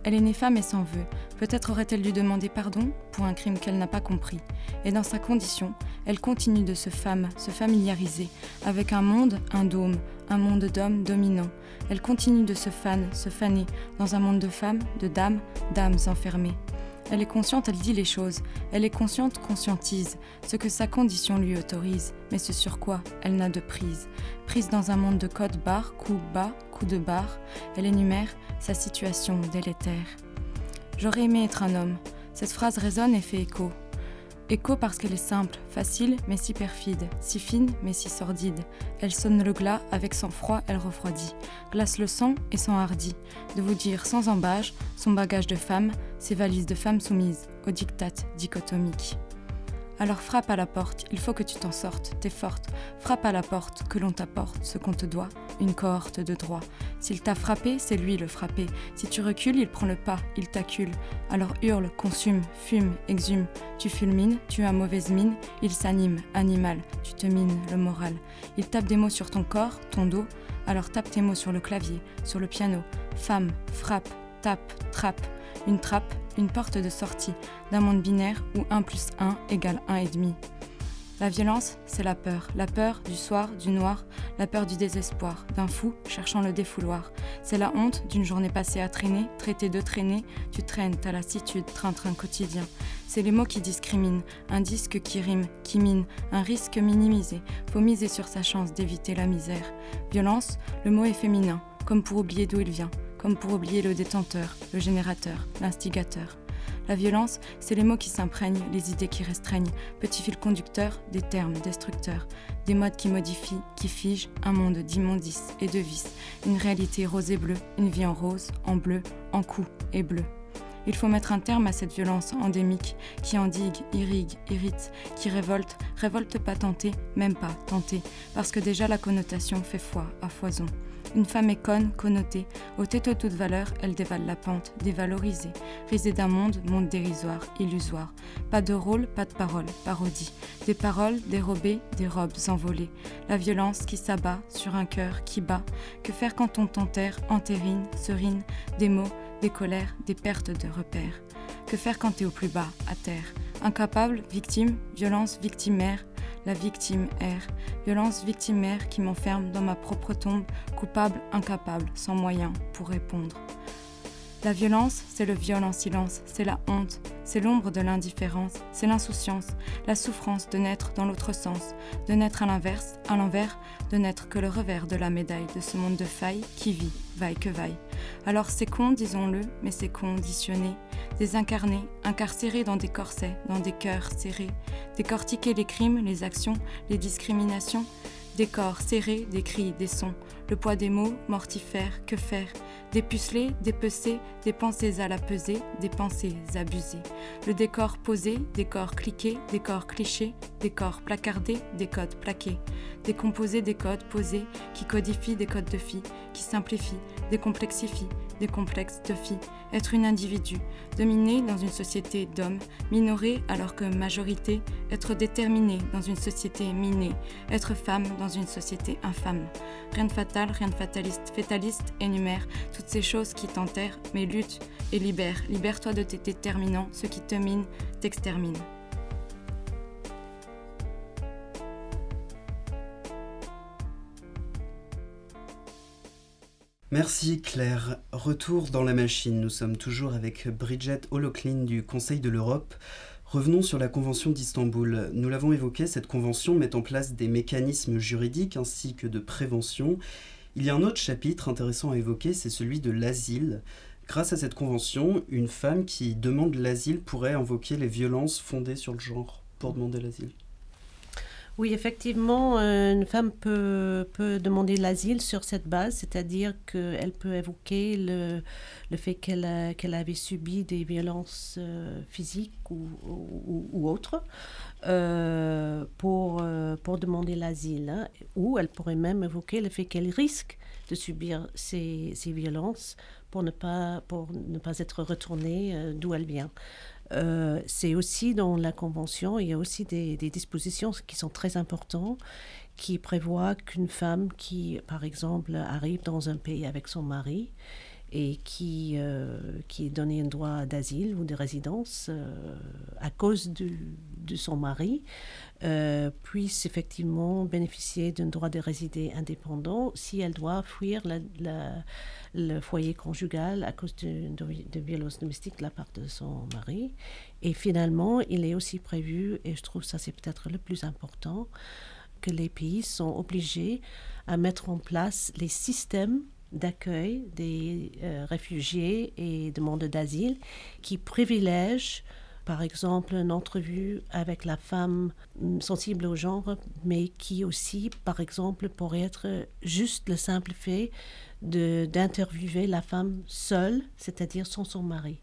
Elle est née femme et s'en veut. Peut-être aurait-elle dû demander pardon pour un crime qu'elle n'a pas compris. Et dans sa condition, elle continue de se femme, se familiariser avec un monde, un dôme, un monde d'hommes dominants. Elle continue de se fan, se faner dans un monde de femmes, de dames, d'âmes enfermées. Elle est consciente, elle dit les choses. Elle est consciente, conscientise ce que sa condition lui autorise, mais ce sur quoi elle n'a de prise. Prise dans un monde de code barre, coup bas, coup de barre, elle énumère sa situation délétère. J'aurais aimé être un homme. Cette phrase résonne et fait écho. Écho parce qu'elle est simple, facile, mais si perfide, si fine, mais si sordide. Elle sonne le glas, avec son froid, elle refroidit, glace le sang et s'enhardit, de vous dire sans embâge son bagage de femme, ses valises de femme soumise, au diktat dichotomique. Alors frappe à la porte, il faut que tu t'en sortes, t'es forte. Frappe à la porte, que l'on t'apporte ce qu'on te doit, une cohorte de droit. S'il t'a frappé, c'est lui le frappé. Si tu recules, il prend le pas, il t'accule. Alors hurle, consume, fume, exhume. Tu fulmines, tu as mauvaise mine, il s'anime, animal, tu te mines le moral. Il tape des mots sur ton corps, ton dos, alors tape tes mots sur le clavier, sur le piano. Femme, frappe, tape, trappe, une trappe, une porte de sortie d'un monde binaire où 1 plus 1 égale 1,5. La violence, c'est la peur. La peur du soir, du noir, la peur du désespoir, d'un fou cherchant le défouloir. C'est la honte d'une journée passée à traîner, traiter de traîner, tu traînes ta lassitude, train-train quotidien. C'est les mots qui discriminent, un disque qui rime, qui mine, un risque minimisé. Faut miser sur sa chance d'éviter la misère. Violence, le mot est féminin, comme pour oublier d'où il vient comme pour oublier le détenteur, le générateur, l'instigateur. La violence, c'est les mots qui s'imprègnent, les idées qui restreignent, petit fil conducteur des termes destructeurs, des modes qui modifient, qui figent un monde d'immondices et de vices, une réalité rose et bleue, une vie en rose, en bleu, en coup et bleu. Il faut mettre un terme à cette violence endémique qui endigue, irrigue, irrite, qui révolte, révolte pas tenter, même pas tenter, parce que déjà la connotation fait foi à foison. Une femme est conne, connotée, ôtée de toute valeur, elle dévale la pente, dévalorisée, risée d'un monde, monde dérisoire, illusoire. Pas de rôle, pas de parole, parodie. Des paroles dérobées, des robes envolées. La violence qui s'abat sur un cœur qui bat. Que faire quand on t'enterre, entérine, serine, des mots, des colères, des pertes de repères Que faire quand t'es au plus bas, à terre? Incapable, victime, violence victimaire, la victime erre, violence victimaire qui m'enferme dans ma propre tombe, coupable, incapable, sans moyen pour répondre. La violence, c'est le viol en silence, c'est la honte, c'est l'ombre de l'indifférence, c'est l'insouciance, la souffrance de naître dans l'autre sens, de naître à l'inverse, à l'envers, de n'être que le revers de la médaille de ce monde de failles qui vit, vaille que vaille. Alors c'est con, disons-le, mais c'est conditionné, désincarné, incarcéré dans des corsets, dans des cœurs serrés, décortiquer les crimes, les actions, les discriminations, des corps serrés, des cris, des sons, le poids des mots, mortifères, que faire? Dépuceler, dépecer, des pensées à la pesée, des pensées abusées. Le décor posé, des corps cliqués, des corps clichés, des corps placardés, des codes plaqués. Décomposer des codes posés qui codifient des codes de filles, qui simplifient, décomplexifient, des complexes de filles. Être une individu, dominé dans une société d'hommes, minoré alors que majorité, être déterminé dans une société minée, être femme dans une société infâme. Rien de fatal, rien de fataliste, fétaliste, énumère toutes ces choses qui t'enterrent, mais lutte et libère. Libère-toi de tes déterminants, ce qui te mine, t'extermine. Merci Claire. Retour dans la machine. Nous sommes toujours avec Bridget Holoclean du Conseil de l'Europe. Revenons sur la Convention d'Istanbul. Nous l'avons évoqué, cette convention met en place des mécanismes juridiques ainsi que de prévention. Il y a un autre chapitre intéressant à évoquer, c'est celui de l'asile. Grâce à cette convention, une femme qui demande l'asile pourrait invoquer les violences fondées sur le genre pour demander l'asile. Oui, effectivement, euh, une femme peut, peut demander l'asile sur cette base, c'est-à-dire qu'elle peut évoquer le, le fait qu'elle qu'elle avait subi des violences euh, physiques ou, ou, autres euh, pour, pour demander l'asile. Hein. ou elle pourrait même évoquer le fait qu'elle risque de subir ces, ces, violences pour ne pas, pour ne pas être retournée d'où elle vient. Euh, c'est aussi dans la Convention, il y a aussi des, dispositions qui sont très importantes qui prévoient qu'une femme qui, par exemple, arrive dans un pays avec son mari et qui, euh, qui est donné un droit d'asile ou de résidence euh, à cause de son mari, euh, puisse effectivement bénéficier d'un droit de résider indépendant si elle doit fuir le foyer conjugal à cause de, de, violence domestique de la part de son mari. Et finalement, il est aussi prévu, et je trouve ça c'est peut-être le plus important, que les pays sont obligés à mettre en place les systèmes d'accueil des euh, réfugiés et demandeurs d'asile qui privilègent par exemple, une entrevue avec la femme sensible au genre, mais qui aussi, par exemple, pourrait être juste le simple fait d'interviewer la femme seule, c'est-à-dire sans son mari.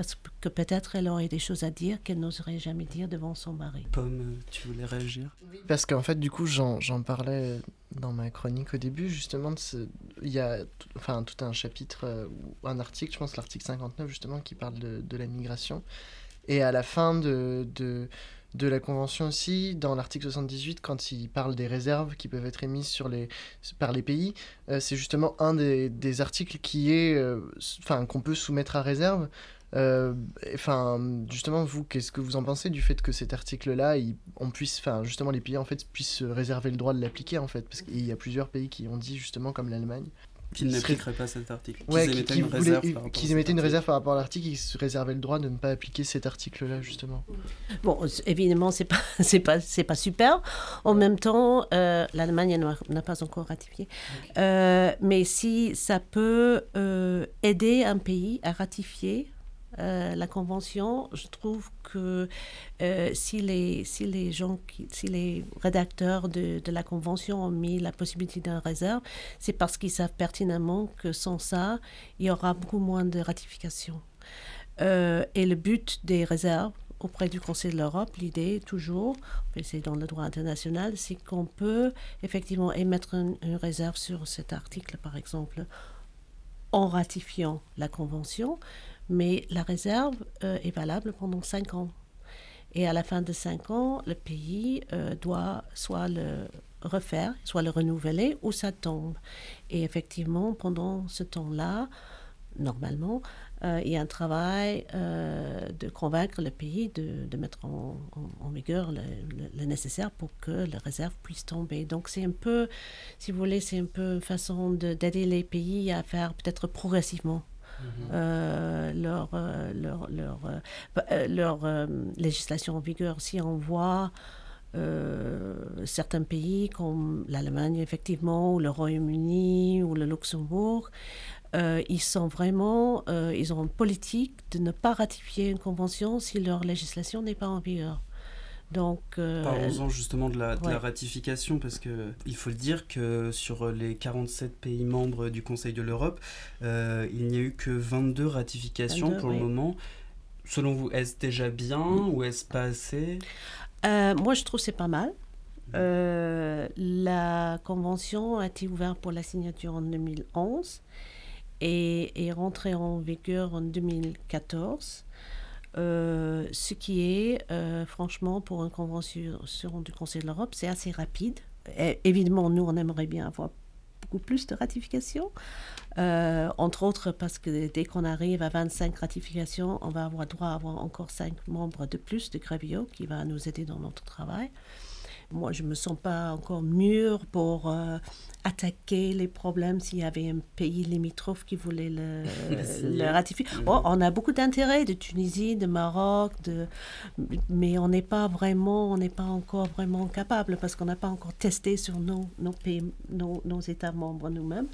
Parce que peut-être elle aurait des choses à dire qu'elle n'oserait jamais dire devant son mari. Pomme, tu voulais réagir? Parce qu'en fait, du coup, j'en parlais dans ma chronique au début, justement, il y a enfin, tout un chapitre, euh, ou un article, je pense l'article 59, justement, qui parle de, de la migration. Et à la fin de, de, de la Convention aussi, dans l'article 78, quand il parle des réserves qui peuvent être émises sur les, par les pays, euh, c'est justement un des, des, articles qui est, euh, enfin, qu'on peut soumettre à réserve. Euh, enfin, justement, vous, qu'est-ce que vous en pensez du fait que cet article-là, on puisse, enfin, justement, les pays en fait puissent réserver le droit de l'appliquer en fait, parce qu'il y a plusieurs pays qui ont dit justement, comme l'Allemagne, Qu'ils n'appliqueraient pas cet article. Qu'ils émettaient, une, réserve qu'ils émettaient une réserve par rapport à l'article, ils se réservaient le droit de ne pas appliquer cet article-là, justement. Bon, évidemment, c'est pas, c'est pas, c'est pas super. En même temps, euh, l'Allemagne n'a pas encore ratifié. Euh, mais si ça peut euh, aider un pays à ratifier euh, la convention, je trouve que euh, si, les, si les gens, si les rédacteurs de, de la convention ont mis la possibilité d'un réserve, c'est parce qu'ils savent pertinemment que sans ça, il y aura beaucoup moins de ratification. et le but des réserves auprès du Conseil de l'Europe, l'idée toujours, c'est dans le droit international, c'est qu'on peut effectivement émettre une, réserve sur cet article, par exemple, en ratifiant la Convention, mais la réserve euh, est valable pendant cinq ans. Et à la fin de cinq ans, le pays euh, doit soit le refaire, soit le renouveler, ou ça tombe. Et effectivement, pendant ce temps-là, normalement, euh, il y a un travail de convaincre le pays de, mettre en, vigueur le, nécessaire pour que la réserve puisse tomber. Donc c'est un peu, si vous voulez, c'est un peu une façon d'aider les pays à faire peut-être progressivement. Euh, leur, leur, leur, leur législation en vigueur. Si on voit certains pays comme l'Allemagne, effectivement, ou le Royaume-Uni, ou le Luxembourg, euh, ils sont vraiment, euh, ils ont une politique de ne pas ratifier une convention si leur législation n'est pas en vigueur. Donc, euh, Parlons-en justement de la, ratification, parce que il faut le dire que sur les 47 pays membres du Conseil de l'Europe, il n'y a eu que 22 ratifications pour le moment. Selon vous, est-ce déjà bien ou est-ce pas assez? Moi, je trouve c'est pas mal. la convention a été ouverte pour la signature en 2011 et est rentré en vigueur en 2014. Euh, ce qui est, euh, franchement, pour une convention du Conseil de l'Europe, c'est assez rapide. évidemment, nous, on aimerait bien avoir beaucoup plus de ratifications, euh, entre autres parce que dès qu'on arrive à 25 ratifications, on va avoir droit à avoir encore 5 membres de plus de Grevio qui va nous aider dans notre travail. Moi, je ne me sens pas encore mûre pour euh, attaquer les problèmes s'il y avait un pays limitrophe qui voulait le, ratifier. Mm. Oh, on a beaucoup d'intérêt de Tunisie, de Maroc, de... mais on n'est pas vraiment, on n'est pas encore vraiment capable parce qu'on n'a pas encore testé sur nos, nos, pays, nos, nos États membres nous-mêmes.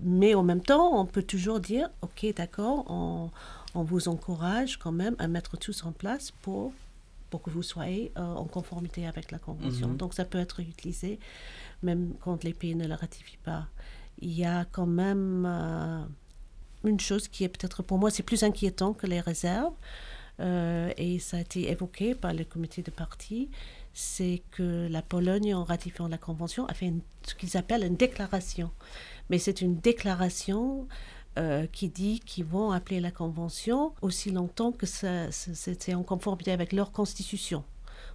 Mais en même temps, on peut toujours dire, OK, d'accord, on, on vous encourage quand même à mettre tout en place pour pour que vous soyez euh, en conformité avec la Convention. Mhm. Donc ça peut être utilisé même quand les pays ne le ratifient pas. Il y a quand même euh, une chose qui est peut-être pour moi, c'est plus inquiétant que les réserves, euh, et ça a été évoqué par le comité de parti, c'est que la Pologne, en ratifiant la Convention, a fait ce qu'ils appellent une déclaration. Mais c'est une déclaration euh, qui dit qu'ils vont appeler la Convention aussi longtemps que c'est en conformité avec leur constitution.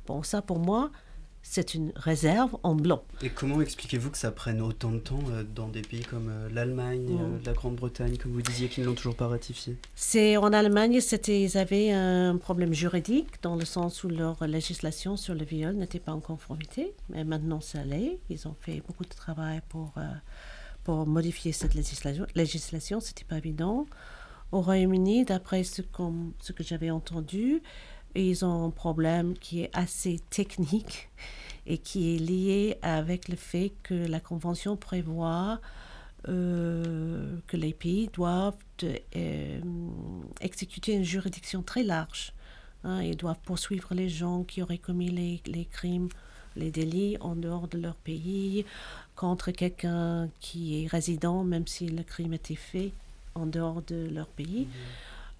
Bon, ça pour moi, c'est une réserve en blanc. Et comment expliquez-vous que ça prenne autant de temps euh, dans des pays comme euh, l'Allemagne, mm. la Grande-Bretagne, comme vous disiez, qui ne l'ont toujours pas ratifié? C'est en Allemagne, c'était ils avaient un problème juridique dans le sens où leur législation sur le viol n'était pas en conformité, mais maintenant ça l'est. Ils ont fait beaucoup de travail pour pour modifier cette législation. Législation, c'était pas évident. Au Royaume-Uni, d'après ce, que j'avais entendu, ils ont un problème qui est assez technique et qui est lié avec le fait que la Convention prévoit euh, que les pays doivent euh, exécuter une juridiction très large. Hein. ils doivent poursuivre les gens qui auraient commis les crimes les délits en dehors de leur pays, contre quelqu'un qui est résident, même si le crime a été fait en dehors de leur pays. Mhm.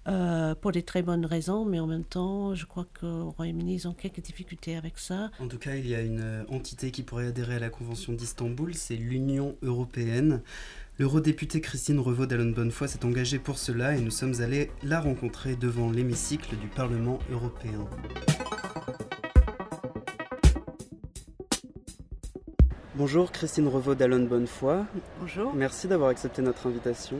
Euh, pour des très bonnes raisons, mais en même temps, je crois qu'au Royaume-Uni, ils ont quelques difficultés avec ça. En tout cas, il y a une euh, entité qui pourrait adhérer à la Convention d'Istanbul, c'est l'Union européenne. L'eurodéputée Christine Revaud d'Allon Bonnefoy s'est engagée pour cela et nous sommes allés la rencontrer devant l'hémicycle du Parlement européen. Bonjour Christine Revaud d'Alon Bonnefoy. Bonjour. Merci d'avoir accepté notre invitation.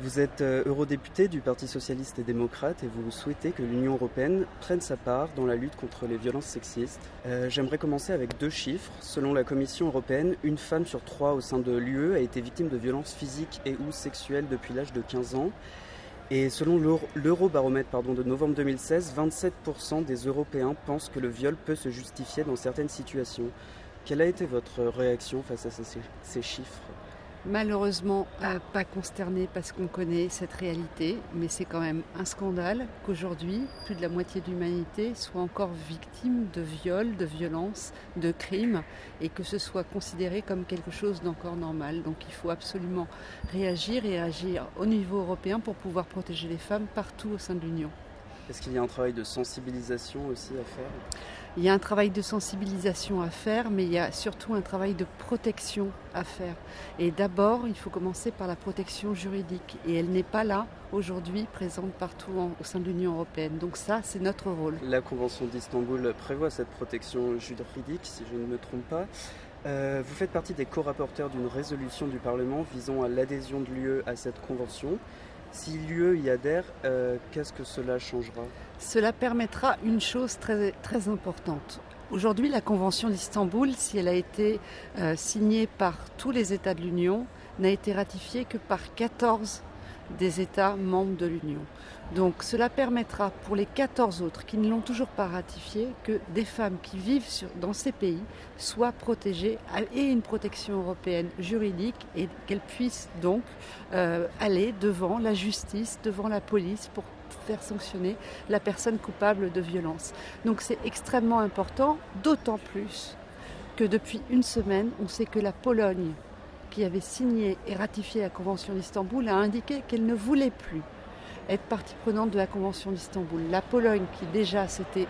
Vous êtes euh, eurodéputée du Parti socialiste et démocrate et vous souhaitez que l'Union européenne prenne sa part dans la lutte contre les violences sexistes. Euh, j'aimerais commencer avec deux chiffres. Selon la Commission européenne, une femme sur trois au sein de l'UE a été victime de violences physiques et ou sexuelles depuis l'âge de 15 ans. Et selon l'Eurobaromètre de novembre 2016, 27% des Européens pensent que le viol peut se justifier dans certaines situations. Quelle a été votre réaction face à ces, chiffres malheureusement euh, pas consterné parce qu'on connaît cette réalité, mais c'est quand même un scandale qu'aujourd'hui, plus de la moitié de l'humanité soit encore victime de viols, de violences, de crimes, et que ce soit considéré comme quelque chose d'encore normal. Donc il faut absolument réagir et agir au niveau européen pour pouvoir protéger les femmes partout au sein de l'Union. Est-ce qu'il y a un travail de sensibilisation aussi à faire? Il y a un travail de sensibilisation à faire, mais il y a surtout un travail de protection à faire. Et d'abord, il faut commencer par la protection juridique. Et elle n'est pas là aujourd'hui, présente partout au sein de l'Union européenne. Donc ça, c'est notre rôle. La Convention d'Istanbul prévoit cette protection juridique, si je ne me trompe pas. Euh, vous faites partie des co-rapporteurs d'une résolution du Parlement visant à l'adhésion de l'UE à cette convention. Si l'UE y adhère, euh, qu'est-ce que cela changera? Cela permettra une chose très, importante. Aujourd'hui, la Convention d'Istanbul, si elle a été euh, signée par tous les États de l'Union, n'a été ratifiée que par 14 des États membres de l'Union. Donc cela permettra pour les 14 autres qui ne l'ont toujours pas ratifié que des femmes qui vivent dans ces pays soient protégées et une protection européenne juridique et qu'elles puissent donc euh, aller devant la justice, devant la police pour faire sanctionner la personne coupable de violence. Donc c'est extrêmement important, d'autant plus que depuis une semaine, on sait que la Pologne, qui avait signé et ratifié la Convention d'Istanbul, a indiqué qu'elle ne voulait plus être partie prenante de la Convention d'Istanbul. La Pologne, qui déjà s'était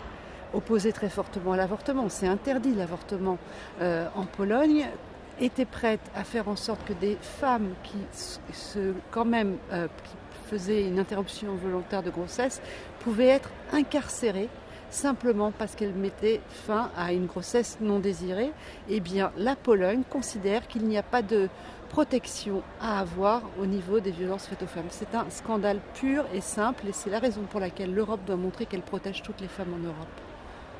opposée très fortement à l'avortement, c'est interdit l'avortement euh, en Pologne, était prête à faire en sorte que des femmes qui quand même euh, qui faisaient une interruption volontaire de grossesse pouvaient être incarcérées simplement parce qu'elles mettaient fin à une grossesse non désirée. Eh bien, la Pologne considère qu'il n'y a pas de protection à avoir au niveau des violences faites aux femmes. C'est un scandale pur et simple et c'est la raison pour laquelle l'Europe doit montrer qu'elle protège toutes les femmes en Europe.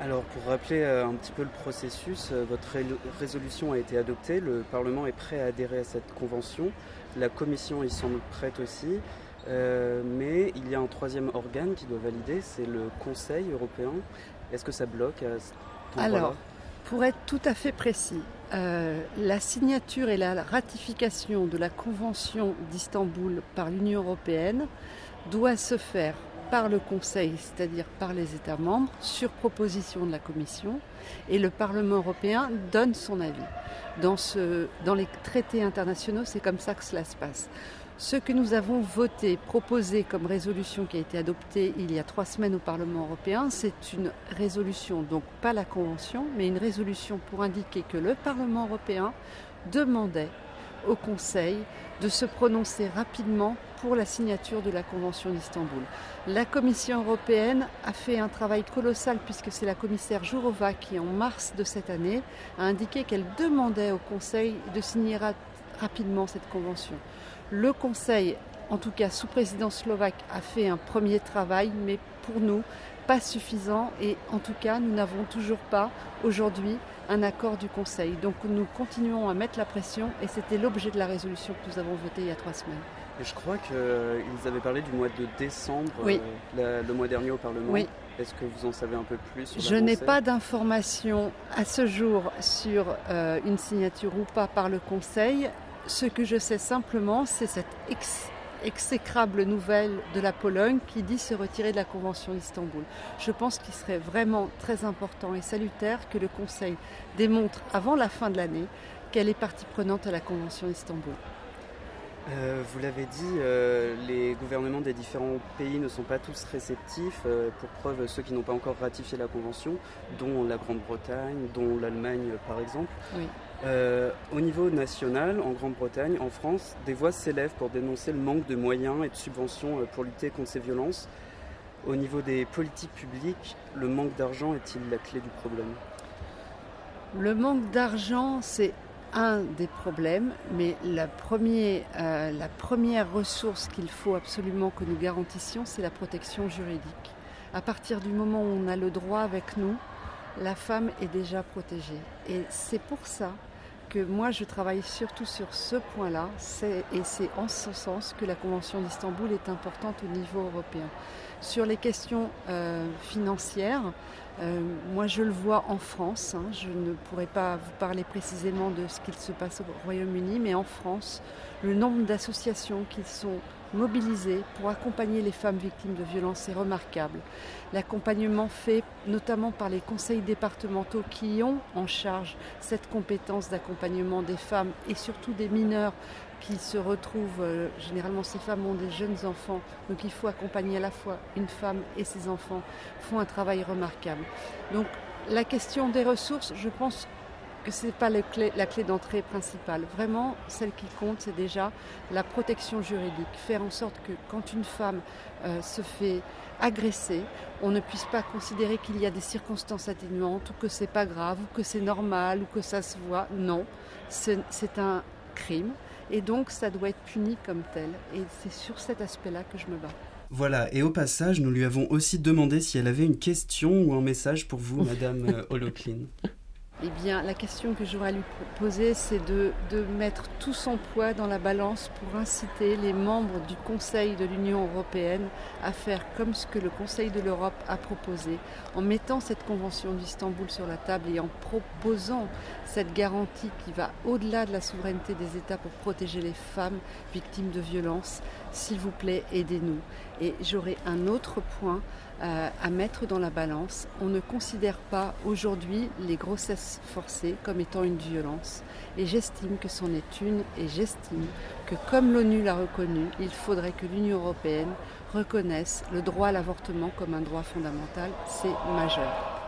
Alors pour rappeler euh, un petit peu le processus, euh, votre résolution a été adoptée, le Parlement est prêt à adhérer à cette convention, la Commission y semble prête aussi, euh, mais il y a un troisième organe qui doit valider, c'est le Conseil européen. Est-ce que ça bloque à ce Alors, pour être tout à fait précis, euh, la signature et la ratification de la Convention d'Istanbul par l'Union européenne doit se faire par le Conseil, c'est-à-dire par les États membres, sur proposition de la Commission, et le Parlement européen donne son avis. Dans, les traités internationaux, c'est comme ça que cela se passe. Ce que nous avons voté, proposé comme résolution qui a été adoptée il y a trois semaines au Parlement européen, c'est une résolution, donc pas la Convention, mais une résolution pour indiquer que le Parlement européen demandait au Conseil de se prononcer rapidement pour la signature de la Convention d'Istanbul. La Commission européenne a fait un travail colossal puisque c'est la commissaire Jourova qui, en mars de cette année, a indiqué qu'elle demandait au Conseil de signer rapidement cette convention. Le Conseil, en tout cas sous présidence slovaque, a fait un premier travail, mais pour nous, pas suffisant. Et en tout cas, nous n'avons toujours pas aujourd'hui un accord du Conseil. Donc nous continuons à mettre la pression et c'était l'objet de la résolution que nous avons votée il y a trois semaines. Et je crois qu'ils avaient parlé du mois de décembre, euh, le mois dernier au Parlement. Oui. Est-ce que vous en savez un peu plus sur Je n'ai pas d'informations à ce jour sur euh, une signature ou pas par le Conseil. Ce que je sais simplement, c'est cette exécrable nouvelle de la Pologne qui dit se retirer de la Convention d'Istanbul. Je pense qu'il serait vraiment très important et salutaire que le Conseil démontre avant la fin de l'année qu'elle est partie prenante à la Convention d'Istanbul. Euh, vous l'avez dit, euh, les gouvernements des différents pays ne sont pas tous réceptifs. Euh, pour preuve, ceux qui n'ont pas encore ratifié la Convention, dont la Grande-Bretagne, dont l'Allemagne par exemple. Au niveau national, en Grande-Bretagne, en France, des voix s'élèvent pour dénoncer le manque de moyens et de subventions pour lutter contre ces violences. Au niveau des politiques publiques, le manque d'argent est-il la clé du problème? Le manque d'argent, c'est un des problèmes, mais la, euh, la première ressource qu'il faut absolument que nous garantissions, c'est la protection juridique. À partir du moment où on a le droit avec nous, la femme est déjà protégée. Et c'est pour ça moi je travaille surtout sur ce point-là, et c'est en ce sens que la Convention d'Istanbul est importante au niveau européen. Sur les questions euh, financières, Euh, moi, je le vois en France. Hein. Je ne pourrais pas vous parler précisément de ce qu'il se passe au Royaume-Uni, mais en France, le nombre d'associations qui sont mobilisées pour accompagner les femmes victimes de violences est remarquable. L'accompagnement fait notamment par les conseils départementaux qui ont en charge cette compétence d'accompagnement des femmes et surtout des mineurs qui se retrouvent, euh, généralement ces femmes ont des jeunes enfants, donc il faut accompagner à la fois une femme et ses enfants, font un travail remarquable. Donc la question des ressources, je pense que ce n'est pas la clé, la clé d'entrée principale. Vraiment, celle qui compte, c'est déjà la protection juridique. Faire en sorte que quand une femme euh, se fait agresser, on ne puisse pas considérer qu'il y a des circonstances atténuantes ou que c'est pas grave ou que c'est normal ou que ça se voit. Non, c'est un crime et donc ça doit être puni comme tel. Et c'est sur cet aspect-là que je me bats. Voilà, et au passage, nous lui avons aussi demandé si elle avait une question ou un message pour vous, Madame euh, Holoclean. Eh bien, la question que j'aurais à lui poser, c'est de, de, mettre tout son poids dans la balance pour inciter les membres du Conseil de l'Union européenne à faire comme ce que le Conseil de l'Europe a proposé, en mettant cette convention d'Istanbul sur la table et en proposant cette garantie qui va au-delà de la souveraineté des États pour protéger les femmes victimes de violences. S'il vous plaît, aidez-nous. Et j'aurai un autre point euh, à mettre dans la balance. On ne considère pas aujourd'hui les grossesses forcées comme étant une violence. Et j'estime que c'en est une et j'estime que comme l'ONU l'a reconnu, il faudrait que l'Union européenne reconnaisse le droit à l'avortement comme un droit fondamental. C'est majeur.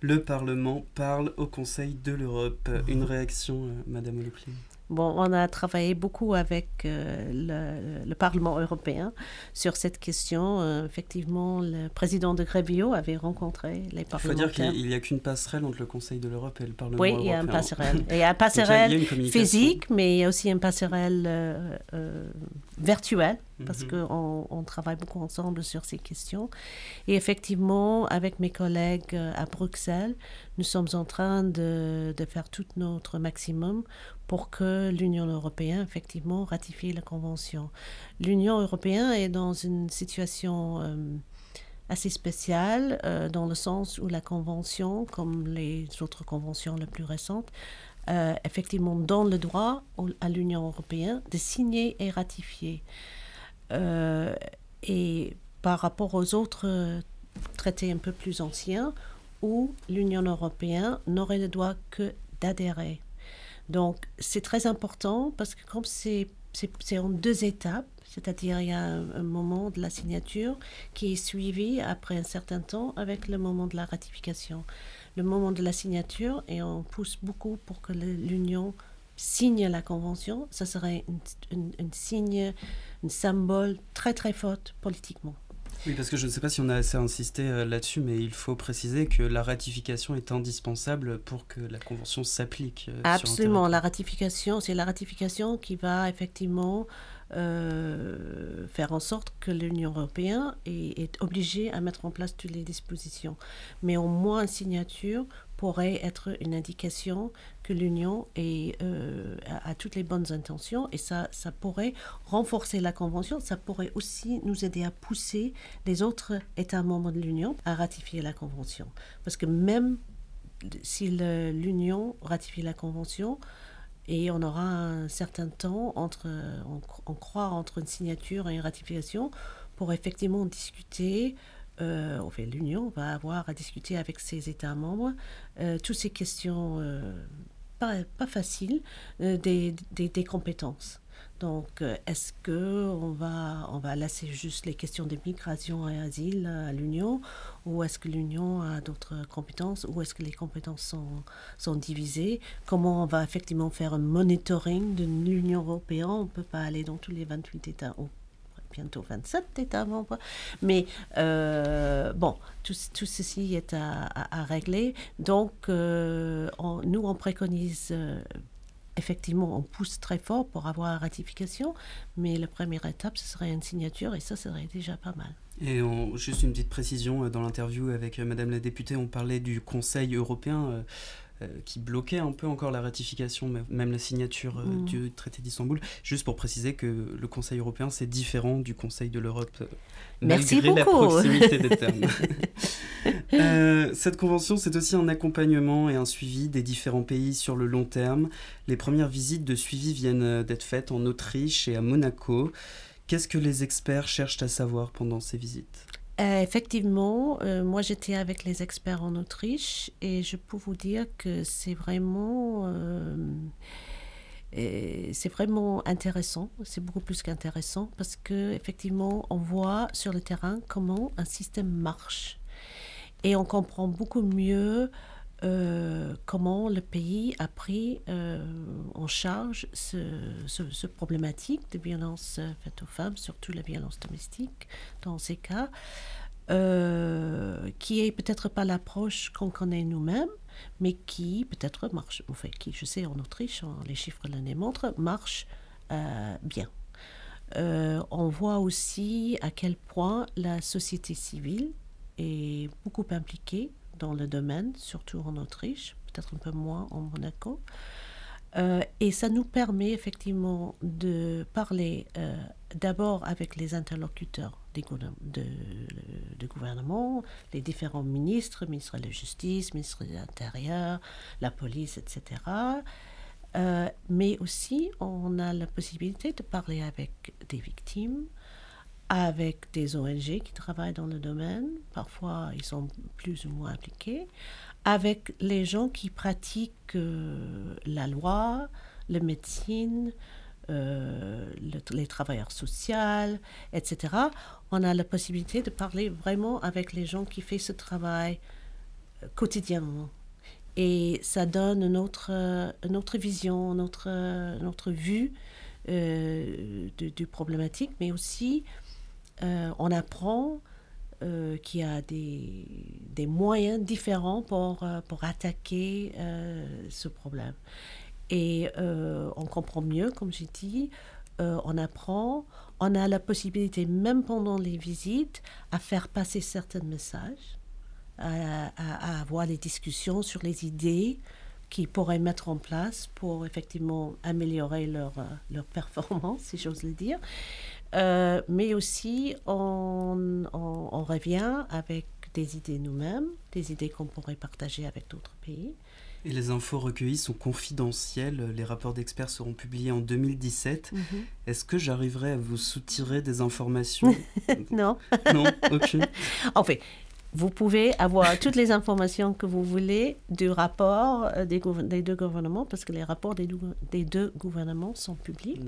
Le Parlement parle au Conseil de l'Europe. Une réaction, euh, Madame Leclerc Bon, on a travaillé beaucoup avec euh, le, le, Parlement européen sur cette question. Euh, effectivement, le président de Grevio avait rencontré les parlementaires. Il faut dire qu'il n'y a qu'une passerelle entre le Conseil de l'Europe et le Parlement oui, européen. Oui, il y a une passerelle. il y a une passerelle physique, mais il y a aussi une passerelle euh, virtuelle parce mm -hmm. qu'on on travaille beaucoup ensemble sur ces questions. Et effectivement, avec mes collègues à Bruxelles, nous sommes en train de, de faire tout notre maximum pour que l'Union européenne, effectivement, ratifie la Convention. L'Union européenne est dans une situation euh, assez spéciale, euh, dans le sens où la Convention, comme les autres conventions les plus récentes, euh, effectivement donne le droit à l'Union européenne de signer et ratifier. Et par rapport aux autres traités un peu plus anciens, où l'Union européenne n'aurait le droit que d'adhérer. Donc c'est très important parce que comme c'est en deux étapes, c'est-à-dire il y a un, moment de la signature qui est suivi après un certain temps avec le moment de la ratification. Le moment de la signature, et on pousse beaucoup pour que l'Union signe la convention, ça serait un signe, un symbole très très fort politiquement. Oui, parce que je ne sais pas si on a assez insisté euh, là-dessus, mais il faut préciser que la ratification est indispensable pour que la convention s'applique. Euh, Absolument, la ratification, c'est la ratification qui va effectivement euh, faire en sorte que l'Union européenne est, est, obligée à mettre en place toutes les dispositions. Mais au moins une signature pourrait être une indication l'Union euh, a, toutes les bonnes intentions et ça, ça pourrait renforcer la Convention, ça pourrait aussi nous aider à pousser les autres États membres de l'Union à ratifier la Convention. Parce que même si l'Union ratifie la Convention, et on aura un certain temps entre, on, on croit, entre une signature et une ratification pour effectivement discuter euh, enfin, l'Union va avoir à discuter avec ses États membres euh, toutes ces questions euh, pas, pas faciles des, des, compétences. Donc, est-ce que on va, on va laisser juste les questions de migration et asile à l'Union ou est-ce que l'Union a d'autres compétences ou est-ce que les compétences sont, sont divisées? Comment on va effectivement faire un monitoring de l'Union européenne? On ne peut pas aller dans tous les 28 États bientôt 27 États membres. Mais euh, bon, tout, tout, ceci est à, à, régler. Donc, euh, nous, on préconise. Euh, effectivement, on pousse très fort pour avoir la ratification, mais la première étape, ce serait une signature et ça serait déjà pas mal. Et juste une petite précision, dans l'interview avec Madame la députée, on parlait du Conseil européen. Qui bloquait un peu encore la ratification, même la signature mm. du traité d'Istanbul. Juste pour préciser que le Conseil européen, c'est différent du Conseil de l'Europe, Merci malgré beaucoup. la proximité des termes. cette convention, c'est aussi un accompagnement et un suivi des différents pays sur le long terme. Les premières visites de suivi viennent d'être faites en Autriche et à Monaco. Qu'est-ce que les experts cherchent à savoir pendant ces visites? Euh, effectivement, euh, moi j'étais avec les experts en Autriche et je peux vous dire que c'est vraiment, euh, vraiment intéressant. C'est beaucoup plus qu'intéressant parce que effectivement on voit sur le terrain comment un système marche et on comprend beaucoup mieux comment le pays a pris en charge ce, ce, problématique de violence faite aux femmes, surtout la violence domestique dans ces cas, qui est peut-être pas l'approche qu'on connaît nous-mêmes, mais qui peut-être marche, enfin qui je sais en Autriche, les chiffres l'année montrent, marche bien. on voit aussi à quel point la société civile est beaucoup impliquée dans le domaine, surtout en Autriche, peut-être un peu moins en Monaco. Euh, et ça nous permet effectivement de parler euh, d'abord avec les interlocuteurs des de, gouvernement, les différents ministres, ministre de la Justice, ministre de l'Intérieur, la police, etc. Euh, mais aussi, on a la possibilité de parler avec des victimes, avec des ONG qui travaillent dans le domaine, parfois ils sont plus ou moins impliqués, avec les gens qui pratiquent euh, la loi, la médecine, euh, les travailleurs sociaux, etc. On a la possibilité de parler vraiment avec les gens qui font ce travail euh, quotidiennement. Et ça donne une autre, une autre vision, une autre vue du problématique, mais aussi euh, on apprend euh, qu'il y a des, des, moyens différents pour, euh, pour attaquer ce problème. Et on comprend mieux, comme j'ai dit, on apprend, on a la possibilité, même pendant les visites, à faire passer certains messages, à, à, avoir des discussions sur les idées qu'ils pourraient mettre en place pour effectivement améliorer leur, leur performance, si j'ose le dire. Euh, mais aussi, on, on, revient avec des idées nous-mêmes, des idées qu'on pourrait partager avec d'autres pays. Et les infos recueillies sont confidentielles. Les rapports d'experts seront publiés en 2017. Mhm. Est-ce que j'arriverai à vous soutirer des informations? Non. non, aucune. En fait, vous pouvez avoir toutes les informations que vous voulez du rapport euh, des, des deux gouvernements, parce que les rapports des, des deux gouvernements sont publics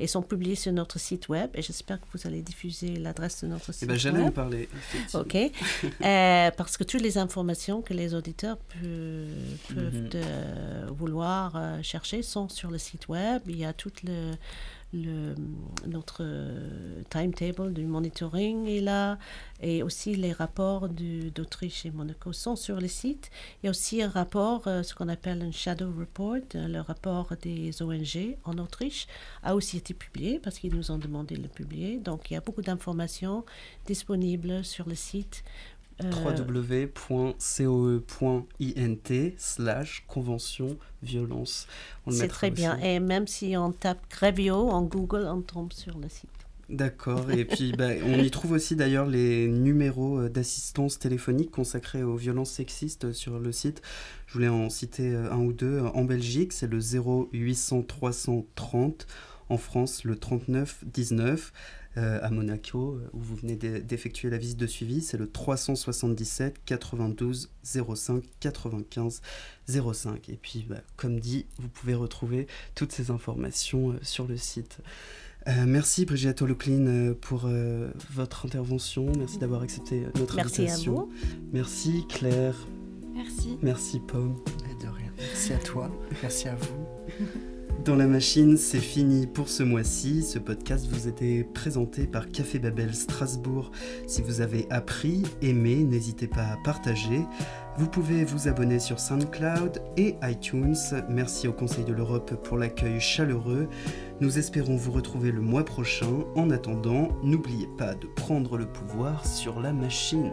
et sont publiés sur notre site web. Et j'espère que vous allez diffuser l'adresse de notre eh site ben, web. J'allais en parler. OK. euh, parce que toutes les informations que les auditeurs peuvent, peuvent mhm. vouloir euh, chercher sont sur le site web. Il y a tout le le, notre timetable du monitoring est là et aussi les rapports d'Autriche et Monaco sont sur le site. Il y a aussi un rapport, euh, ce qu'on appelle un shadow report, euh, le rapport des ONG en Autriche a aussi été publié parce qu'ils nous ont demandé de le publier. Donc il y a beaucoup d'informations disponibles sur le site www.coe.int slash convention violence. C'est très bien. Et même si on tape Grevio en Google, on tombe sur le site. D'accord. Et puis, bah, on y trouve aussi d'ailleurs les numéros euh, d'assistance téléphonique consacrés aux violences sexistes sur le site. Je voulais en citer euh, un ou deux. En Belgique, c'est le 0800 330. En France, le 39 19. Euh, à Monaco, où vous venez d'effectuer la visite de suivi. C'est le 377 92 05 95 05. Et puis, bah, comme dit, vous pouvez retrouver toutes ces informations euh, sur le site. Euh, merci Brigitte Holoclean pour votre intervention. Merci d'avoir accepté notre invitation. Merci à vous. Merci Claire. Merci. Merci Pomme. de rien. Merci à toi. Merci à vous. Dans la machine, c'est fini pour ce mois-ci. Ce podcast vous était présenté par Café Babel Strasbourg. Si vous avez appris, aimé, n'hésitez pas à partager. Vous pouvez vous abonner sur SoundCloud et iTunes. Merci au Conseil de l'Europe pour l'accueil chaleureux. Nous espérons vous retrouver le mois prochain. En attendant, n'oubliez pas de prendre le pouvoir sur la machine.